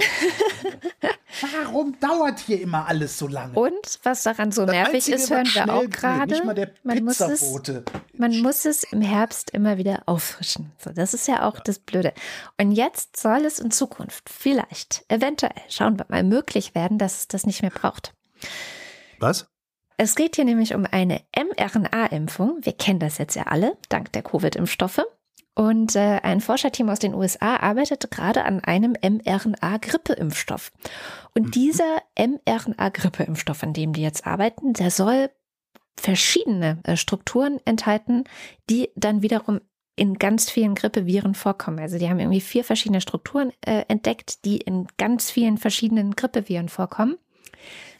Warum dauert hier immer alles so lange? Und was daran so nervig ist, hören wir auch gerade. Man, muss es, man muss es im Herbst immer wieder auffrischen. So, das ist ja auch ja. das Blöde. Und jetzt soll es in Zukunft vielleicht, eventuell, schauen wir mal, möglich werden, dass es das nicht mehr braucht. Was? Es geht hier nämlich um eine mRNA-Impfung. Wir kennen das jetzt ja alle, dank der Covid-Impfstoffe. Und äh, ein Forscherteam aus den USA arbeitet gerade an einem mRNA-Grippeimpfstoff. Und mhm. dieser mRNA-Grippeimpfstoff, an dem die jetzt arbeiten, der soll verschiedene äh, Strukturen enthalten, die dann wiederum in ganz vielen Grippeviren vorkommen. Also die haben irgendwie vier verschiedene Strukturen äh, entdeckt, die in ganz vielen verschiedenen Grippeviren vorkommen,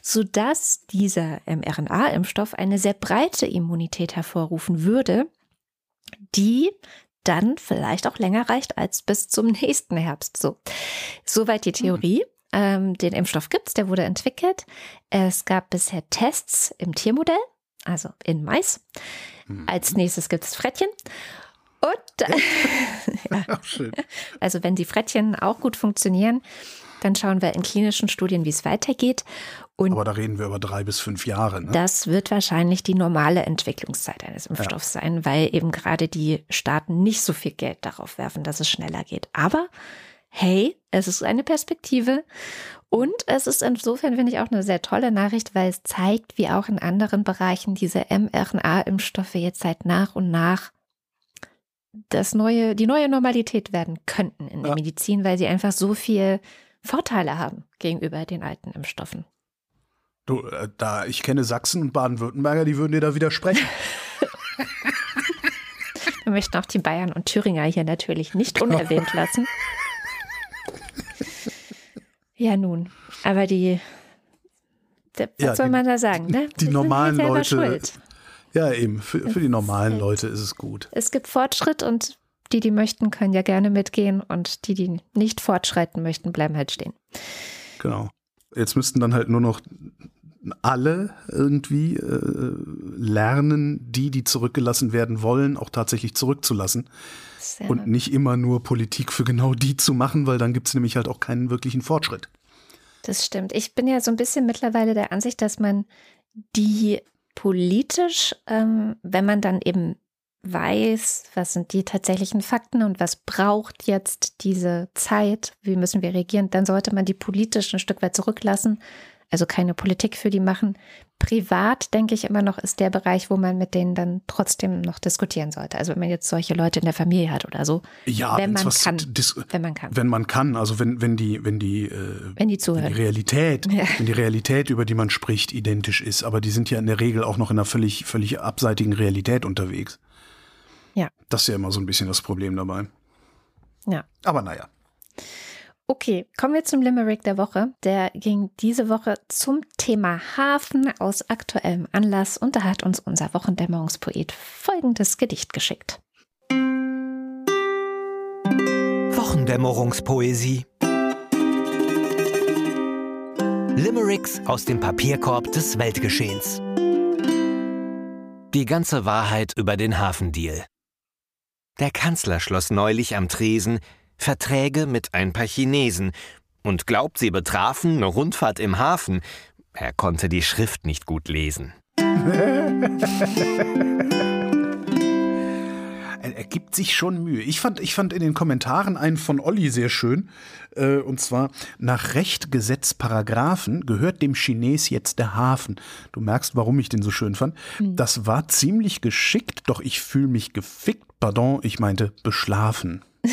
sodass dieser mRNA-Impfstoff eine sehr breite Immunität hervorrufen würde, die dann vielleicht auch länger reicht als bis zum nächsten Herbst. So, soweit die Theorie. Ähm, den Impfstoff gibt's, der wurde entwickelt. Es gab bisher Tests im Tiermodell, also in Mais. Als nächstes gibt es Frettchen. Und ja. Also wenn die Frettchen auch gut funktionieren, dann schauen wir in klinischen Studien, wie es weitergeht. Und Aber da reden wir über drei bis fünf Jahre. Ne? das wird wahrscheinlich die normale Entwicklungszeit eines Impfstoffs sein, weil eben gerade die Staaten nicht so viel Geld darauf werfen, dass es schneller geht. Aber hey, es ist eine Perspektive und es ist insofern, finde ich, auch eine sehr tolle Nachricht, weil es zeigt, wie auch in anderen Bereichen diese mRNA-Impfstoffe jetzt halt nach und nach das neue, die neue Normalität werden könnten in der Ja. Medizin, weil sie einfach so viel Vorteile haben gegenüber den alten Impfstoffen. Du, äh, da ich kenne Sachsen und Baden-Württemberger, die würden dir da widersprechen. Wir möchten auch die Bayern und Thüringer hier natürlich nicht unerwähnt lassen. Ja, nun, aber die, der, was Ja, soll die- man da sagen, ne? die sind normalen Leute- schuld. Ja, eben. Für, für die normalen Leute ist es gut. Es gibt Fortschritt und die, die möchten, können ja gerne mitgehen und die, die nicht fortschreiten möchten, bleiben halt stehen. Genau. Jetzt müssten dann halt nur noch alle irgendwie äh, lernen, die, die zurückgelassen werden wollen, auch tatsächlich zurückzulassen. Ja- Und nicht immer nur Politik für genau die zu machen, weil dann gibt es nämlich halt auch keinen wirklichen Fortschritt. Das stimmt. Ich bin ja so ein bisschen mittlerweile der Ansicht, dass man die politisch, ähm, wenn man dann eben weiß, was sind die tatsächlichen Fakten und was braucht jetzt diese Zeit, wie müssen wir regieren, dann sollte man die politisch ein Stück weit zurücklassen, also keine Politik für die machen. Privat, denke ich immer noch, ist der Bereich, wo man mit denen dann trotzdem noch diskutieren sollte. Also wenn man jetzt solche Leute in der Familie hat oder so, Ja, wenn man kann. wenn man kann, wenn man kann, also wenn, wenn die, wenn die, äh, wenn die wenn die Realität, Ja. wenn die Realität, über die man spricht, identisch ist, aber die sind ja in der Regel auch noch in einer völlig, völlig abseitigen Realität unterwegs. Ja. Das ist ja immer so ein bisschen das Problem dabei. Ja. Aber naja. Okay, kommen wir zum Limerick der Woche. Der ging diese Woche zum Thema Hafen aus aktuellem Anlass und da hat uns unser Wochendämmerungspoet folgendes Gedicht geschickt. Wochendämmerungspoesie. Limericks aus dem Papierkorb des Weltgeschehens. Die ganze Wahrheit über den Hafendeal. Der Kanzler schloss neulich am Tresen Verträge mit ein paar Chinesen und glaubt, sie betrafen eine Rundfahrt im Hafen. Er konnte die Schrift nicht gut lesen. Gibt sich schon Mühe. Ich fand, ich fand in den Kommentaren einen von Olli sehr schön. Äh, und zwar, nach Recht, Gesetz, Paragraphen gehört dem Chines jetzt der Hafen. Du merkst, warum ich den so schön fand. Das war ziemlich geschickt, doch ich fühle mich gefickt. Pardon, ich meinte beschlafen.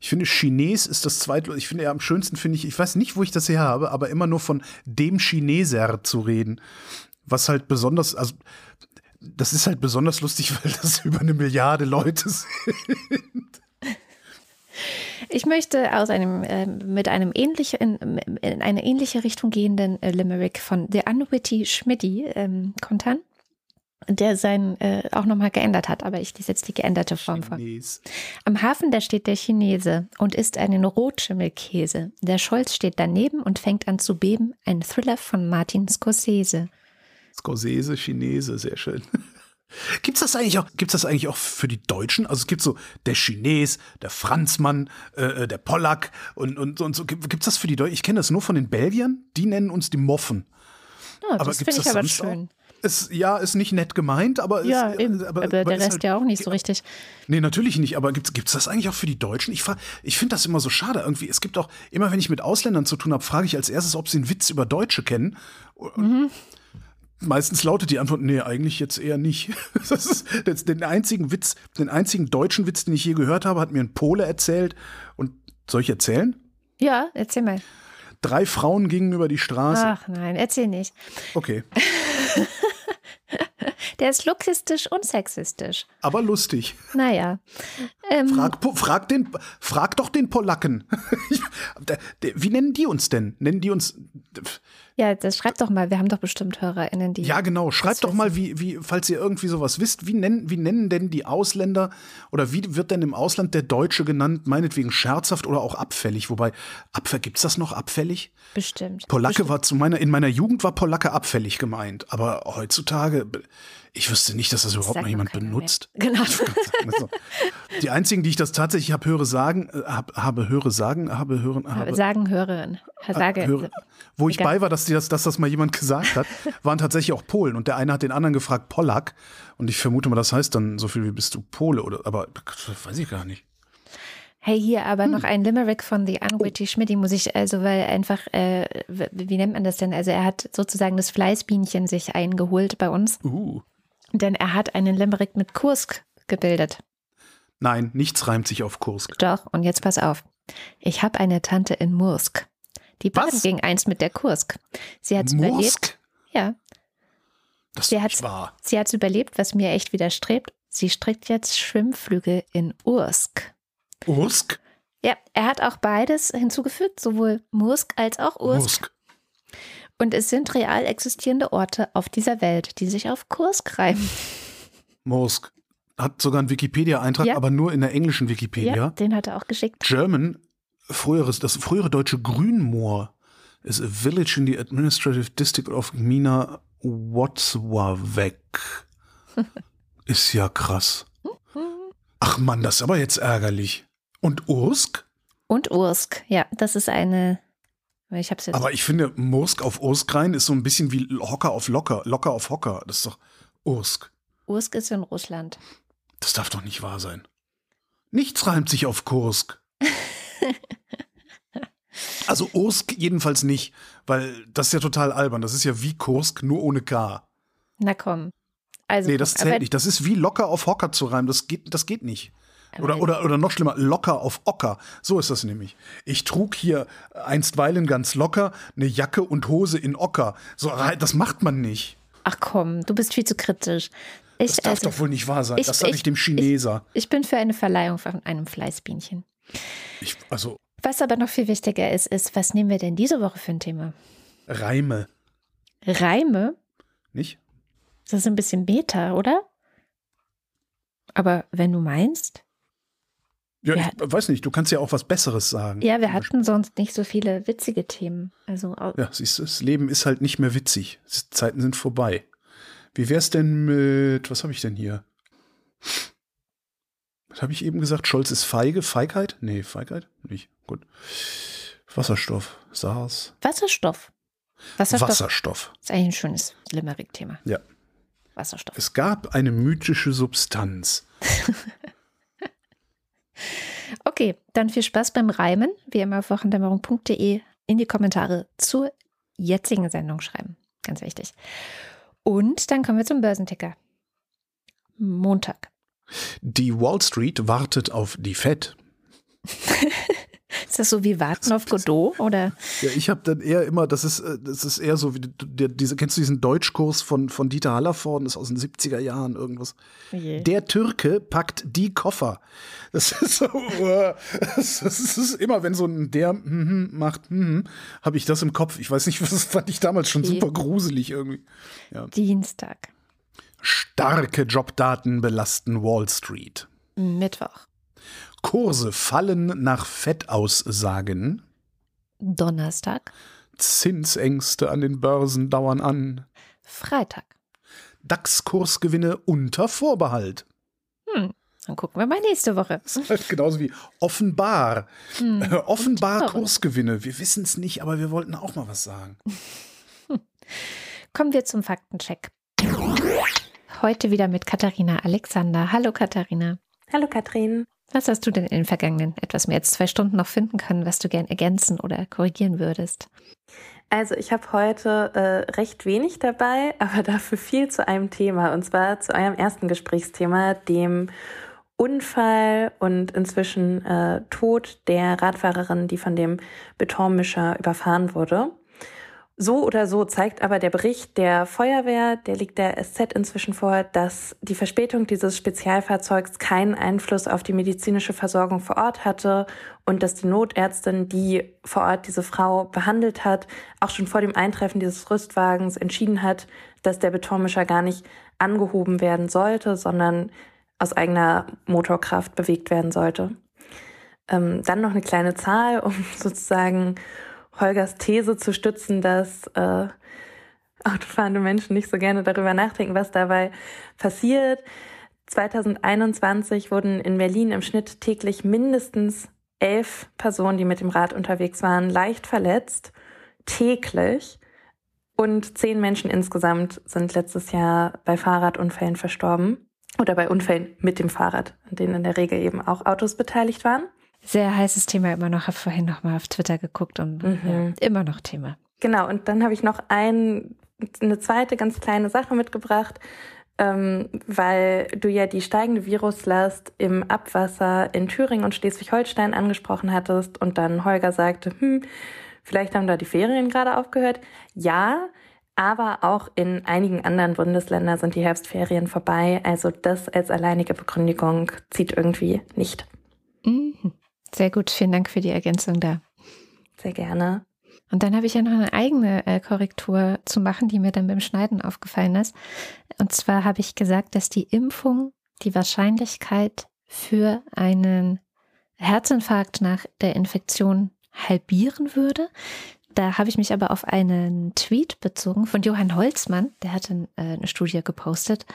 Ich finde, Chines ist das zweite. Ich finde ja am schönsten, finde ich, ich weiß nicht, wo ich das her habe, aber immer nur von dem Chineser zu reden. Was halt besonders, also das ist halt besonders lustig, weil das über eine Milliarde Leute sind. Ich möchte aus einem äh, mit einem ähnlichen in, in eine ähnliche Richtung gehenden äh, Limerick von The Unwitty Schmidty ähm, kontern, der sein äh, auch nochmal geändert hat, aber ich lese jetzt die geänderte Form vor. Am Hafen, da steht der Chinese und isst einen Rotschimmelkäse. Der Scholz steht daneben und fängt an zu beben. Ein Thriller von Martin Scorsese. Scorsese, Chinese, sehr schön. Gibt's das eigentlich auch, gibt's das eigentlich auch für die Deutschen? Also es gibt so der Chines, der Franzmann, äh, der Pollack und, und, und so. Gibt- Gibt's das für die Deutschen? Ich kenne das nur von den Belgiern. Die nennen uns die Moffen. Ja, Aber das gibt's finde ich das aber schön. Ist, ja, ist nicht nett gemeint, aber Ja, ist, eben. Aber, der ist Rest halt- ja auch nicht so richtig. Nee, natürlich nicht, aber gibt's gibt's das eigentlich auch für die Deutschen? Ich, ich finde das immer so schade. Irgendwie, es gibt auch, immer wenn ich mit Ausländern zu tun habe, frage ich als erstes, ob sie einen Witz über Deutsche kennen. Und Meistens lautet die Antwort, nee, eigentlich jetzt eher nicht. Das ist das, den einzigen Witz, den einzigen deutschen Witz, den ich je gehört habe, hat mir ein Pole erzählt. Und soll ich erzählen? Ja, erzähl mal. Drei Frauen gingen über die Straße. Ach nein, erzähl nicht. Okay. Der ist lokistisch und sexistisch. Aber lustig. Naja. Ähm, Frag, frag, den, frag doch den Polacken. Wie nennen die uns denn? Nennen die uns. ja, das schreibt doch mal. Wir haben doch bestimmt HörerInnen, die. Ja, genau. Schreibt doch mal, wie, wie, falls ihr irgendwie sowas wisst, wie nennen, wie nennen denn die Ausländer oder wie wird denn im Ausland der Deutsche genannt? Meinetwegen scherzhaft oder auch abfällig. Wobei, Abfall, gibt's das noch abfällig? Bestimmt. Polacke war zu meiner, in meiner Jugend war Polacke abfällig gemeint. Aber heutzutage, ich wüsste nicht, dass das überhaupt noch jemand keiner mehr. benutzt. Genau. Also, die einzigen, die ich das tatsächlich habe höre sagen, äh, hab, habe höre sagen, habe hören, habe, Sagen Hörerin. Sage. höre, wo ich Egal. bei war, dass, das, dass das mal jemand gesagt hat, waren tatsächlich auch Polen. Und der eine hat den anderen gefragt, Polak. Und ich vermute mal, das heißt dann so viel wie bist du Pole oder, aber weiß ich gar nicht. Hey, hier aber Hm. noch ein Limerick von The Unwitty Schmidt, die muss ich, also, weil einfach, äh, wie nennt man das denn? Also, er hat sozusagen das Fleißbienchen sich eingeholt bei uns, Uh. denn er hat einen Limerick mit Kursk gebildet. Nein, nichts reimt sich auf Kursk. Doch, und jetzt pass auf. Ich habe eine Tante in Mursk. Die Was? baden ging einst mit der Kursk. Sie hat's überlebt. Mursk? Ja, Das ist Sie hat's- wahr. sie hat's überlebt, was mir echt widerstrebt. Sie strickt jetzt Schwimmflügel in Ursk. Ursk? Ja, er hat auch beides hinzugefügt, sowohl Mursk als auch Ursk. Ursk. Und es sind real existierende Orte auf dieser Welt, die sich auf Kursk reimen. Mursk. Hat sogar einen Wikipedia-Eintrag, Ja. aber nur in der englischen Wikipedia. Ja, den hat er auch geschickt. German, früheres, das frühere deutsche Grünmoor, is a village in the administrative district of Gmina Włocławek. ist ja krass. Ach Mann, das ist aber jetzt ärgerlich. Und Ursk? Und Ursk, ja, das ist eine. Ich hab's jetzt. Aber ich finde, Mursk auf Ursk rein ist so ein bisschen wie Hocker auf Locker, Locker auf Hocker. Das ist doch Ursk. Ursk ist in Russland. Das darf doch nicht wahr sein. Nichts reimt sich auf Kursk. Also Ursk jedenfalls nicht, weil das ist ja total albern. Das ist ja wie Kursk, nur ohne K. Na komm. Also, Nee, das zählt nicht. Das ist wie locker auf Hocker zu reimen. Das geht, das geht nicht. Oder, oder, oder noch schlimmer, locker auf Ocker. So ist das nämlich. Ich trug hier einstweilen ganz locker eine Jacke und Hose in Ocker. So, das macht man nicht. Ach komm, du bist viel zu kritisch. Ich, Das darf also, doch wohl nicht wahr sein. ich- das sage ich, ich- dem Chineser. ich bin für eine Verleihung von einem Fleißbienchen. Ich, also, Was aber noch viel wichtiger ist, ist, was nehmen wir denn diese Woche für ein Thema? Reime, Reime? nicht? Das ist ein bisschen Beta, oder? Aber wenn du meinst, Ja, ich weiß nicht, du kannst ja auch was Besseres sagen. ja, wir hatten sonst nicht so viele witzige Themen. Also Ja, siehst du, das Leben ist halt nicht mehr witzig. Die Zeiten sind vorbei. Wie wär's denn mit, was habe ich denn hier? Was habe ich eben gesagt? Scholz ist feige? Feigheit? Nee, Feigheit? Nicht. Gut. Wasserstoff. SARS. Wasserstoff. Wasserstoff Wasserstoff. ist eigentlich ein schönes Limerick-Thema. Ja. Wasserstoff. Es gab eine mythische Substanz. Okay, dann viel Spaß beim Reimen. Wie immer auf wochendämmerung.de in die Kommentare zur jetzigen Sendung schreiben. Ganz wichtig. Und dann kommen wir zum Börsenticker. Montag. Die Wall Street wartet auf die Fed. Ist das so wie Warten auf Godot? Oder? Ja, ich habe dann eher immer, das ist, äh, das ist eher so wie der, diese, kennst du diesen Deutschkurs von, von Dieter Hallervorden, das ist aus den 70er Jahren irgendwas. Je. Der Türke packt die Koffer. Das ist so, äh, das ist, immer, wenn so ein der mhm macht, mhm, habe ich das im Kopf. Ich weiß nicht, was fand ich damals schon Okay. super gruselig irgendwie. Dienstag. Starke Jobdaten belasten Wall Street. Mittwoch. Kurse fallen nach Fettaussagen. Donnerstag. Zinsängste an den Börsen dauern an. Freitag. DAX-Kursgewinne unter Vorbehalt. Hm. Dann gucken wir mal nächste Woche. Das ist halt genauso wie offenbar. Hm. Äh, offenbar Kursgewinne. Wir wissen es nicht, aber wir wollten auch mal was sagen. Kommen wir zum Faktencheck. Heute wieder mit Katharina Alexander. Hallo Katharina. Hallo Katrin. Was hast du denn in den vergangenen etwas mehr als zwei Stunden noch finden können, was du gern ergänzen oder korrigieren würdest? Also ich habe heute äh, recht wenig dabei, aber dafür viel zu einem Thema und zwar zu eurem ersten Gesprächsthema, dem Unfall und inzwischen äh, Tod der Radfahrerin, die von dem Betonmischer überfahren wurde. So oder so zeigt aber der Bericht der Feuerwehr, der liegt der SZ inzwischen vor, dass die Verspätung dieses Spezialfahrzeugs keinen Einfluss auf die medizinische Versorgung vor Ort hatte und dass die Notärztin, die vor Ort diese Frau behandelt hat, auch schon vor dem Eintreffen dieses Rüstwagens entschieden hat, dass der Betonmischer gar nicht angehoben werden sollte, sondern aus eigener Motorkraft bewegt werden sollte. Ähm, dann noch eine kleine Zahl, um sozusagen Holgers These zu stützen, dass äh, autofahrende Menschen nicht so gerne darüber nachdenken, was dabei passiert. 2021 wurden in Berlin im Schnitt täglich mindestens elf Personen, die mit dem Rad unterwegs waren, leicht verletzt. Täglich. Und zehn Menschen insgesamt sind letztes Jahr bei Fahrradunfällen verstorben. Oder bei Unfällen mit dem Fahrrad, an denen in der Regel eben auch Autos beteiligt waren. Sehr heißes Thema immer noch. Habe vorhin noch mal auf Twitter geguckt und mhm. ja, immer noch Thema. Genau. Und dann habe ich noch ein, eine zweite ganz kleine Sache mitgebracht, ähm, weil du ja die steigende Viruslast im Abwasser in Thüringen und Schleswig-Holstein angesprochen hattest und dann Holger sagte, hm, vielleicht haben da die Ferien gerade aufgehört. Ja, aber auch in einigen anderen Bundesländern sind die Herbstferien vorbei. Also das als alleinige Begründigung zieht irgendwie nicht. Mhm. Sehr gut, vielen Dank für die Ergänzung da. Sehr gerne. Und dann habe ich ja noch eine eigene äh, Korrektur zu machen, die mir dann beim Schneiden aufgefallen ist. Und zwar habe ich gesagt, dass die Impfung die Wahrscheinlichkeit für einen Herzinfarkt nach der Infektion halbieren würde. Da habe ich mich aber auf einen Tweet bezogen von Johann Holzmann, der hatte äh, eine Studie gepostet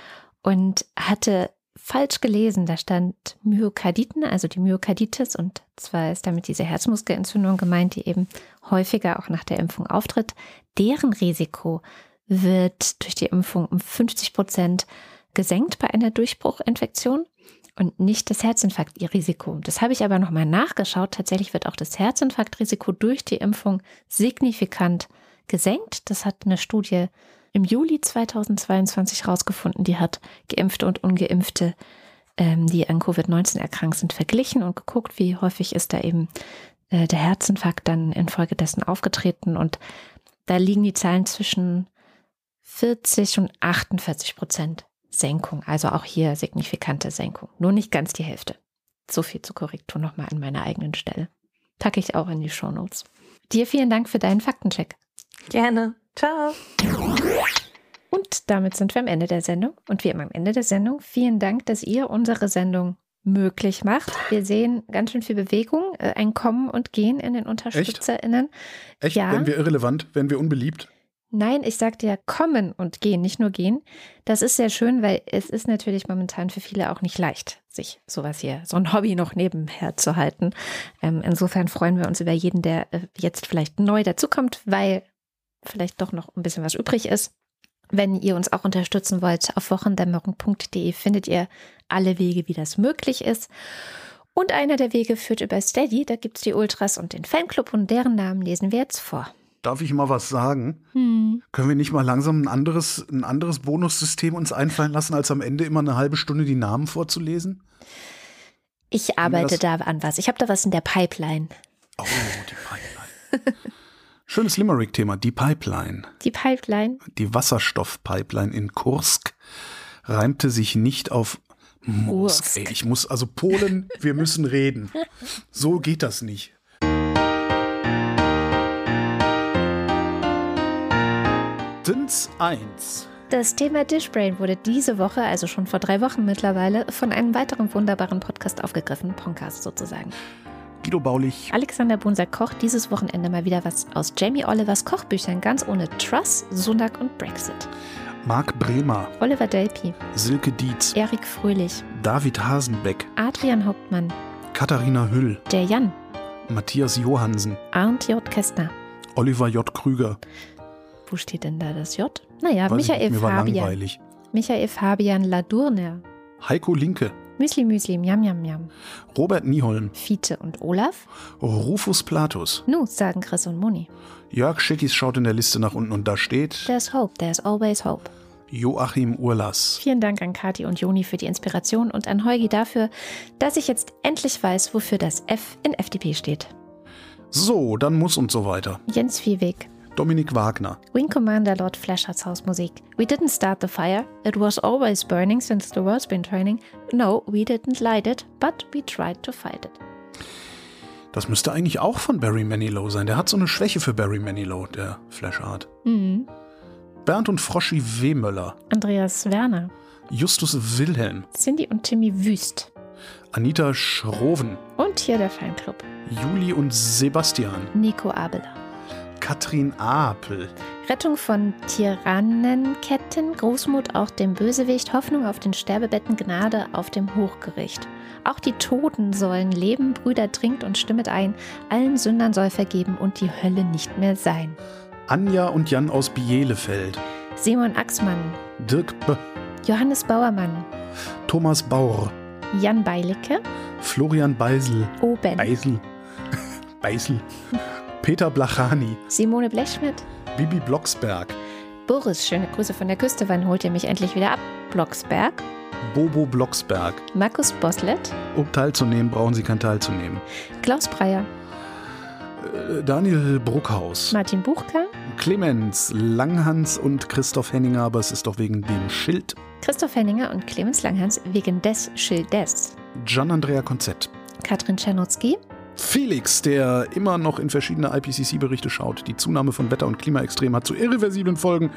und hatte falsch gelesen. Da stand Myokarditen, also die Myokarditis, und zwar ist damit diese Herzmuskelentzündung gemeint, die eben häufiger auch nach der Impfung auftritt. Deren Risiko wird durch die Impfung um 50 Prozent gesenkt bei einer Durchbruchinfektion und nicht das Herzinfarktrisiko. Das habe ich aber nochmal nachgeschaut. Tatsächlich wird auch das Herzinfarktrisiko durch die Impfung signifikant gesenkt. Das hat eine Studie im Juli 2022 herausgefunden. Die hat Geimpfte und Ungeimpfte, ähm, die an Covid-19 erkrankt sind, verglichen und geguckt, wie häufig ist da eben äh, der Herzinfarkt dann infolgedessen aufgetreten. Und da liegen die Zahlen zwischen 40 und 48 Prozent Senkung. Also auch hier signifikante Senkung. Nur nicht ganz die Hälfte. So viel zur Korrektur nochmal an meiner eigenen Stelle. Packe ich auch in die Shownotes. Dir vielen Dank für deinen Faktencheck. Gerne. Ciao. Und damit sind wir am Ende der Sendung. Und wie immer am Ende der Sendung, vielen Dank, dass ihr unsere Sendung möglich macht. Wir sehen ganz schön viel Bewegung, äh, ein Kommen und Gehen in den UnterstützerInnen. Echt? Echt? Ja. Werden wir irrelevant? Werden wir unbeliebt? Nein, ich sagte ja kommen und gehen, nicht nur gehen. Das ist sehr schön, weil es ist natürlich momentan für viele auch nicht leicht, sich sowas hier, so ein Hobby noch nebenher zu halten. Ähm, insofern freuen wir uns über jeden, der äh, jetzt vielleicht neu dazukommt, weil vielleicht doch noch ein bisschen was übrig ist. Wenn ihr uns auch unterstützen wollt, auf wochendämmerung.de findet ihr alle Wege, wie das möglich ist. Und einer der Wege führt über Steady. Da gibt es die Ultras und den Fanclub und deren Namen lesen wir jetzt vor. Darf ich mal was sagen? Hm. Können wir nicht mal langsam ein anderes, ein anderes Bonussystem uns einfallen lassen, als am Ende immer eine halbe Stunde die Namen vorzulesen? Ich arbeite da an was. Ich habe da was in der Pipeline. Oh, die Pipeline. Schönes Limerick-Thema, die Pipeline. Die Pipeline. Die Wasserstoffpipeline in Kursk reimte sich nicht auf Mosk. Ey, ich muss, also Polen, wir müssen reden. So geht das nicht. Dins 1. Das Thema Dishbrain wurde diese Woche, also schon vor drei Wochen mittlerweile, von einem weiteren wunderbaren Podcast aufgegriffen, Podcast sozusagen. Guido Baulich. Alexander Bunser kocht dieses Wochenende mal wieder was aus Jamie Olivers Kochbüchern, ganz ohne Truss, Sunak und Brexit. Marc Bremer. Oliver Delpi. Silke Dietz. Erik Fröhlich. David Hasenbeck. Adrian Hauptmann. Katharina Hüll. Der Jan. Matthias Johansen. Arndt J. Kästner. Oliver J. Krüger. Wo steht denn da das J? Naja, Weiß Michael ich, Fabian. Michael Fabian Ladurner. Heiko Linke. Müsli Müsli, Miam Miam Miam. Robert Nieholm. Fiete und Olaf. Rufus Platus. Nu, sagen Chris und Moni. Jörg Schickis schaut in der Liste nach unten und da steht There's hope, there's always hope. Joachim Urlas. Vielen Dank an Kati und Joni für die Inspiration und an Heugi dafür, dass ich jetzt endlich weiß, wofür das F in FDP steht. So, dann muss und so weiter. Jens Viehweg. Dominik Wagner. Wing Commander Lord Fleshards Hausmusik. We didn't start the fire. It was always burning since the world's been turning. No, we didn't light it, but we tried to fight it. Das müsste eigentlich auch von Barry Manilow sein. Der hat so eine Schwäche für Barry Manilow, der Flashard. Mhm. Bernd und Froschi Wehmöller. Andreas Werner. Justus Wilhelm. Cindy und Timmy Wüst. Anita Schroven. Und hier der Fanclub. Juli und Sebastian. Nico Abeler. Katrin Apel. Rettung von Tyrannenketten, Großmut auch dem Bösewicht, Hoffnung auf den Sterbebetten, Gnade auf dem Hochgericht. Auch die Toten sollen leben, Brüder trinkt und stimmet ein, allen Sündern soll vergeben und die Hölle nicht mehr sein. Anja und Jan aus Bielefeld. Simon Axmann, Dirk B. Johannes Bauermann, Thomas Baur. Jan Beilicke, Florian Beisel. Oben, Beisel. Beisel. Peter Blachani. Simone Blechschmidt, Bibi Blocksberg. Boris, schöne Grüße von der Küste, wann holt ihr mich endlich wieder ab? Blocksberg, Bobo Blocksberg. Markus Boslett, Um teilzunehmen, brauchen Sie kein teilzunehmen. Klaus Breyer, Äh, Daniel Bruckhaus. Martin Buchka, Clemens, Langhans und Christoph Henninger, aber es ist doch wegen dem Schild. Christoph Henninger und Clemens Langhans wegen des Schildes. Gian Andrea Konzett. Katrin Czernotzki, Felix, der immer noch in verschiedene IPCC-Berichte schaut. Die Zunahme von Wetter- und Klimaextremen hat zu irreversiblen Folgen,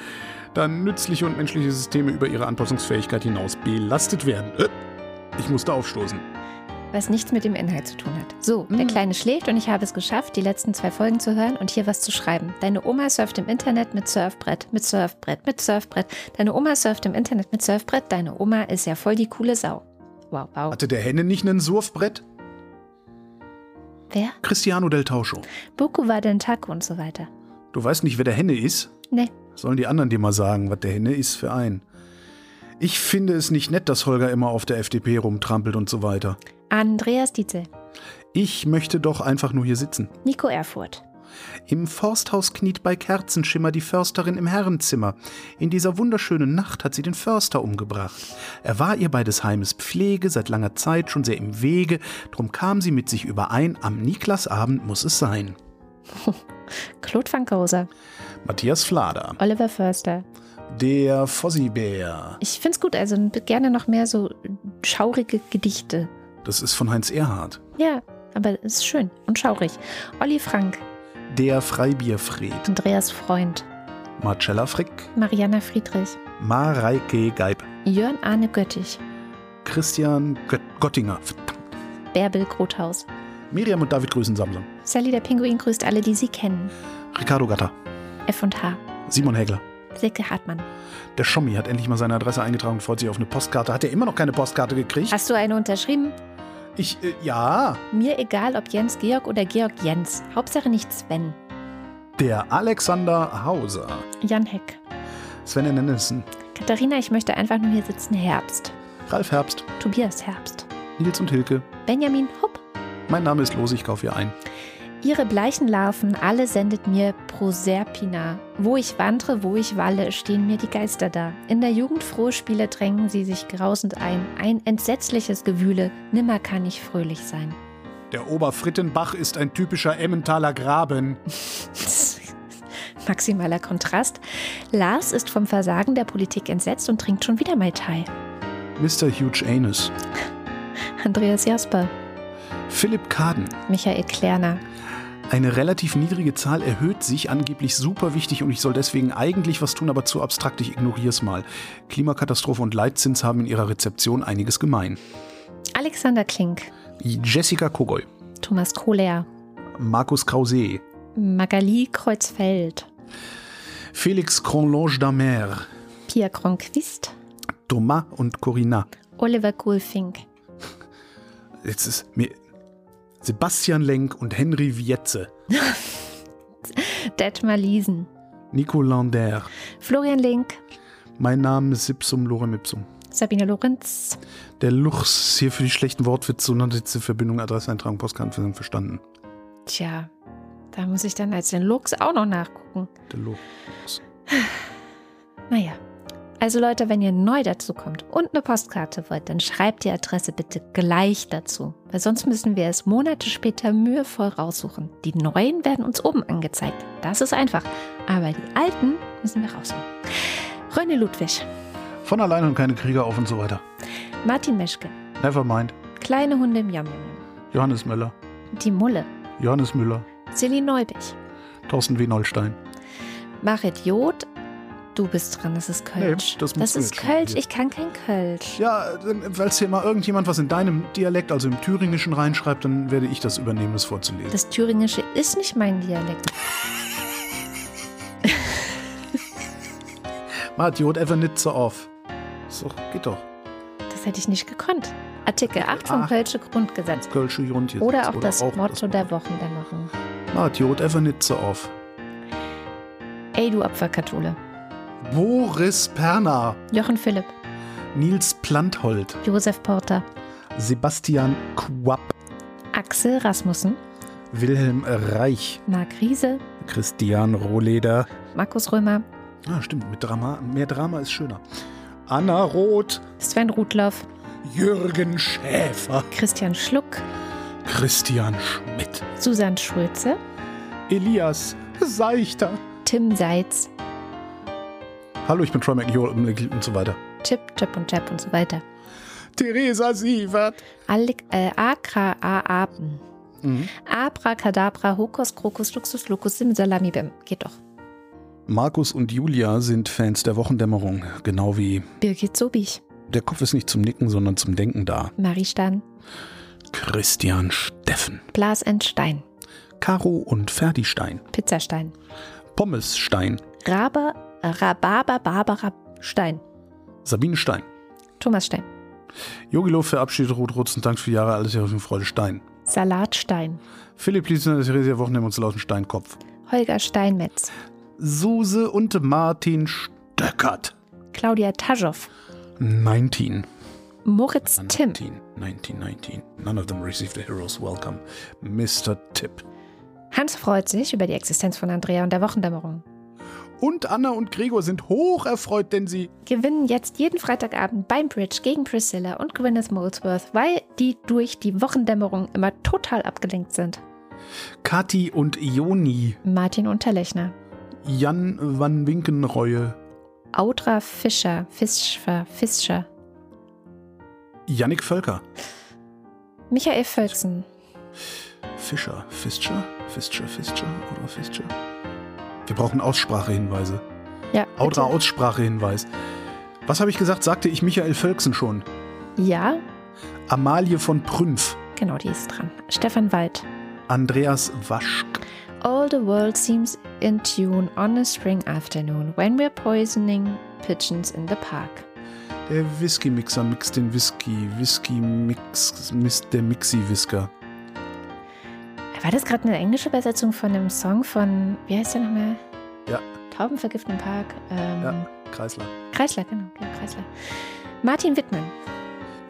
da nützliche und menschliche Systeme über ihre Anpassungsfähigkeit hinaus belastet werden. Äh, Ich musste aufstoßen. was nichts mit dem Inhalt zu tun hat. So, der Mhm. Kleine schläft und ich habe es geschafft, die letzten zwei Folgen zu hören und hier was zu schreiben. Deine Oma surft im Internet mit Surfbrett, mit Surfbrett, mit Surfbrett. Deine Oma surft im Internet mit Surfbrett. Deine Oma ist ja voll die coole Sau. Wow, wow. Hatte der Henne nicht einen Surfbrett? Wer? Cristiano del Tauscho. Boku war den Taco und so weiter. Du weißt nicht, wer der Henne ist? Nee. Sollen die anderen dir mal sagen, was der Henne ist für ein? Ich finde es nicht nett, dass Holger immer auf der FDP rumtrampelt und so weiter. Andreas Dietzel, Ich möchte doch einfach nur hier sitzen. Nico Erfurt, Im Forsthaus kniet bei Kerzenschimmer die Försterin im Herrenzimmer. In dieser wunderschönen Nacht hat sie den Förster umgebracht. Er war ihr bei des Heimes Pflege seit langer Zeit schon sehr im Wege, drum kam sie mit sich überein, am Niklasabend muss es sein. Claude van Koser, Matthias Flader, Oliver Förster. der Fossibär, Ich find's gut, also gerne noch mehr so schaurige Gedichte. das ist von Heinz Erhardt. Ja, aber es ist schön und schaurig. Olli Frank, Der Freibierfried, Andreas Freund, Marcella Frick, Mariana Friedrich, Mareike Geib, Jörn Arne Göttich, Christian Gött Gottinger, verdammt. Bärbel Grothaus. Miriam und David grüßen Samsam, Sally der Pinguin grüßt alle, die sie kennen. Ricardo Gatter, F&H. Simon Hägler. Silke Hartmann. Der Schommi hat endlich mal seine Adresse eingetragen und freut sich auf eine Postkarte. Hat er immer noch keine Postkarte gekriegt? Hast du eine unterschrieben? Ich, äh, ja. Mir egal, ob Jens Georg oder Georg Jens. Hauptsache nicht Sven. Der Alexander Hauser. Jan Heck. Sven Ennenissen. Katharina, ich möchte einfach nur hier sitzen. Herbst. Ralf Herbst. Tobias Herbst. Nils und Hilke. Benjamin Hupp. Mein Name ist Los, ich kaufe hier ein. Ihre bleichen Larven, alle sendet mir Proserpina. Wo ich wandre, wo ich walle, stehen mir die Geister da. In der Jugend frohe Spiele drängen sie sich grausend ein. Ein entsetzliches Gewühle, nimmer kann ich fröhlich sein. Der Oberfrittenbach ist ein typischer Emmentaler Graben. Maximaler Kontrast. Lars ist vom Versagen der Politik entsetzt und trinkt schon wieder Mai Tai. Mr. Huge Anus. Andreas Jasper, Philipp Kaden. Michael Klerner, Eine relativ niedrige Zahl erhöht sich, angeblich super wichtig und ich soll deswegen eigentlich was tun, aber zu abstrakt, ich ignoriere es mal. Klimakatastrophe und Leitzins haben in ihrer Rezeption einiges gemein. Alexander Klink, Jessica Kogoy, Thomas Kohler, Markus Krause, Magali Kreuzfeld, Felix Cronlange d'Amer, Pia Kronquist, Thomas und Corinna. Oliver Kohlfink, Jetzt ist mir Sebastian Lenk und Henry Wietze, Detmar Liesen, Nico Lander. Florian Link, Mein Name ist Ipsum Lorem Ipsum. Sabine Lorenz, Der Luchs hier für die schlechten Wortwitze und diese Verbindung, Adresseintragung, Postkartenversand verstanden. Tja, da muss ich dann als den Lux auch noch nachgucken. Der Luchs. Naja, Also Leute, wenn ihr neu dazu kommt und eine Postkarte wollt, dann schreibt die Adresse bitte gleich dazu, weil sonst müssen wir es Monate später mühevoll raussuchen. Die neuen werden uns oben angezeigt. Das ist einfach. Aber die alten müssen wir raussuchen. Rönne Ludwig, Von allein und keine Krieger auf und so weiter. Martin Meschke, Nevermind. Kleine Hunde im Yam Johannes Müller. Die Mulle, Johannes Müller. Silly Neubich, Thorsten W. Nollstein. Marit Jod, du bist dran, das ist Kölsch. Nee, das du ist Kölsch, ich kann kein Kölsch. Ja, weil hier mal irgendjemand was in deinem Dialekt, also im Thüringischen, reinschreibt, dann werde ich das übernehmen, das vorzulesen. Das Thüringische ist nicht mein Dialekt. Mart, Jod ever nicht so auf. So, geht doch. Das hätte ich nicht gekonnt. Artikel 8 vom Ach. Kölsche Grundgesetz. Kölsche jetzt. Oder auch das Motto der Wochendämmerung. Mart, Jod ever nicht so auf. Ey, du Opferkathole. Boris Perner. Jochen Philipp, Nils Planthold. Josef Porter, Sebastian Quapp. Axel Rasmussen, Wilhelm Reich. Marc Riese, Christian Rohleder. Markus Römer, Ah, stimmt, mit Drama. Mehr Drama ist schöner. Anna Roth. Sven Rudloff, Jürgen Schäfer. Christian Schluck, Christian Schmidt. Susanne Schulze, Elias Seichter. Tim Seitz, Hallo, ich bin Troy McNeil und so weiter. Chip, Chip und Chap und so weiter. Theresa Sievert. Allik, äh, Akra, A, A, Mhm. Abracadabra, Hokus, Krokus, Luxus, Lucus, Simsalami, Bim. Geht doch. Markus und Julia sind Fans der Wochendämmerung, genau wie Birgit Sobich, der Kopf ist nicht zum Nicken, sondern zum Denken da. Marie Stan, Christian Steffen, Blas Stein, Caro und Ferdi Stein, Pizzastein, Pommes Stein, Raber, Rhabarber, Barbara Stein, Sabine Stein, Thomas Stein, Jogilo verabschiedet Ruth Rutzen, dank für Jahre, alles für Freude Stein. Salatstein, Philipp Liesner, Theresia Wochendämmerung und lauten Steinkopf. Holger Steinmetz, Suse und Martin Stöckert. Claudia Taschow, 19. Moritz Tim, 19, 19, 19. None of them received a hero's welcome. Mr. Tipp. Hans freut sich über die Existenz von Andrea und der Wochendämmerung. Und Anna und Gregor sind hoch erfreut, denn sie Gewinnen jetzt jeden Freitagabend beim Bridge gegen Priscilla und Gwyneth Molesworth, weil die durch die Wochendämmerung immer total abgelenkt sind. Kathi und Joni, Martin Unterlechner, Jan van Winkenreue, Audra Fischer, Fischer, Fischer, Yannick Völker, Michael Völksen, Fischer, Fischer, Fischer, Fischer oder Fischer? Wir brauchen Aussprachehinweise. ja, bitte. Aussprachehinweis. Was habe ich gesagt? Sagte ich Michael Völksen schon. Ja, Amalie von Prünf, genau, die ist dran. Stefan Wald. Andreas Waschk, All the world seems in tune on a spring afternoon when we're poisoning pigeons in the park. der Whisky-Mixer mixt den Whisky. Whisky-Mix, misst der Mixi-Whisker. War das gerade eine englische Übersetzung von einem Song von, wie heißt der nochmal? Ja. Taubenvergiften im Park. Ähm, Ja, Kreisler. Kreisler, genau, ja, Kreisler. Martin Wittmann,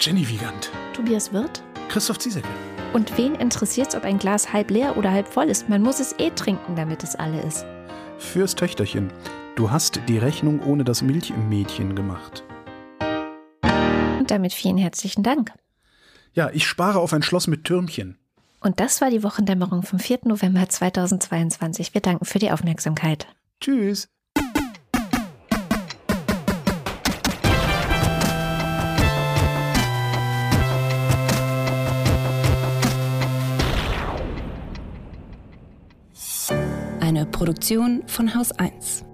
Jenny Wiegand, Tobias Wirth. Christoph Ziesecke. Und wen interessiert es, ob ein Glas halb leer oder halb voll ist? Man muss es eh trinken, damit es alle ist. Fürs Töchterchen. Du hast die Rechnung ohne das Milch im Mädchen gemacht. Und damit vielen herzlichen Dank. Ja, ich spare auf ein Schloss mit Türmchen. Und das war die Wochendämmerung vom 4. November 2022. Wir danken für die Aufmerksamkeit. Tschüss. Eine Produktion von Haus 1.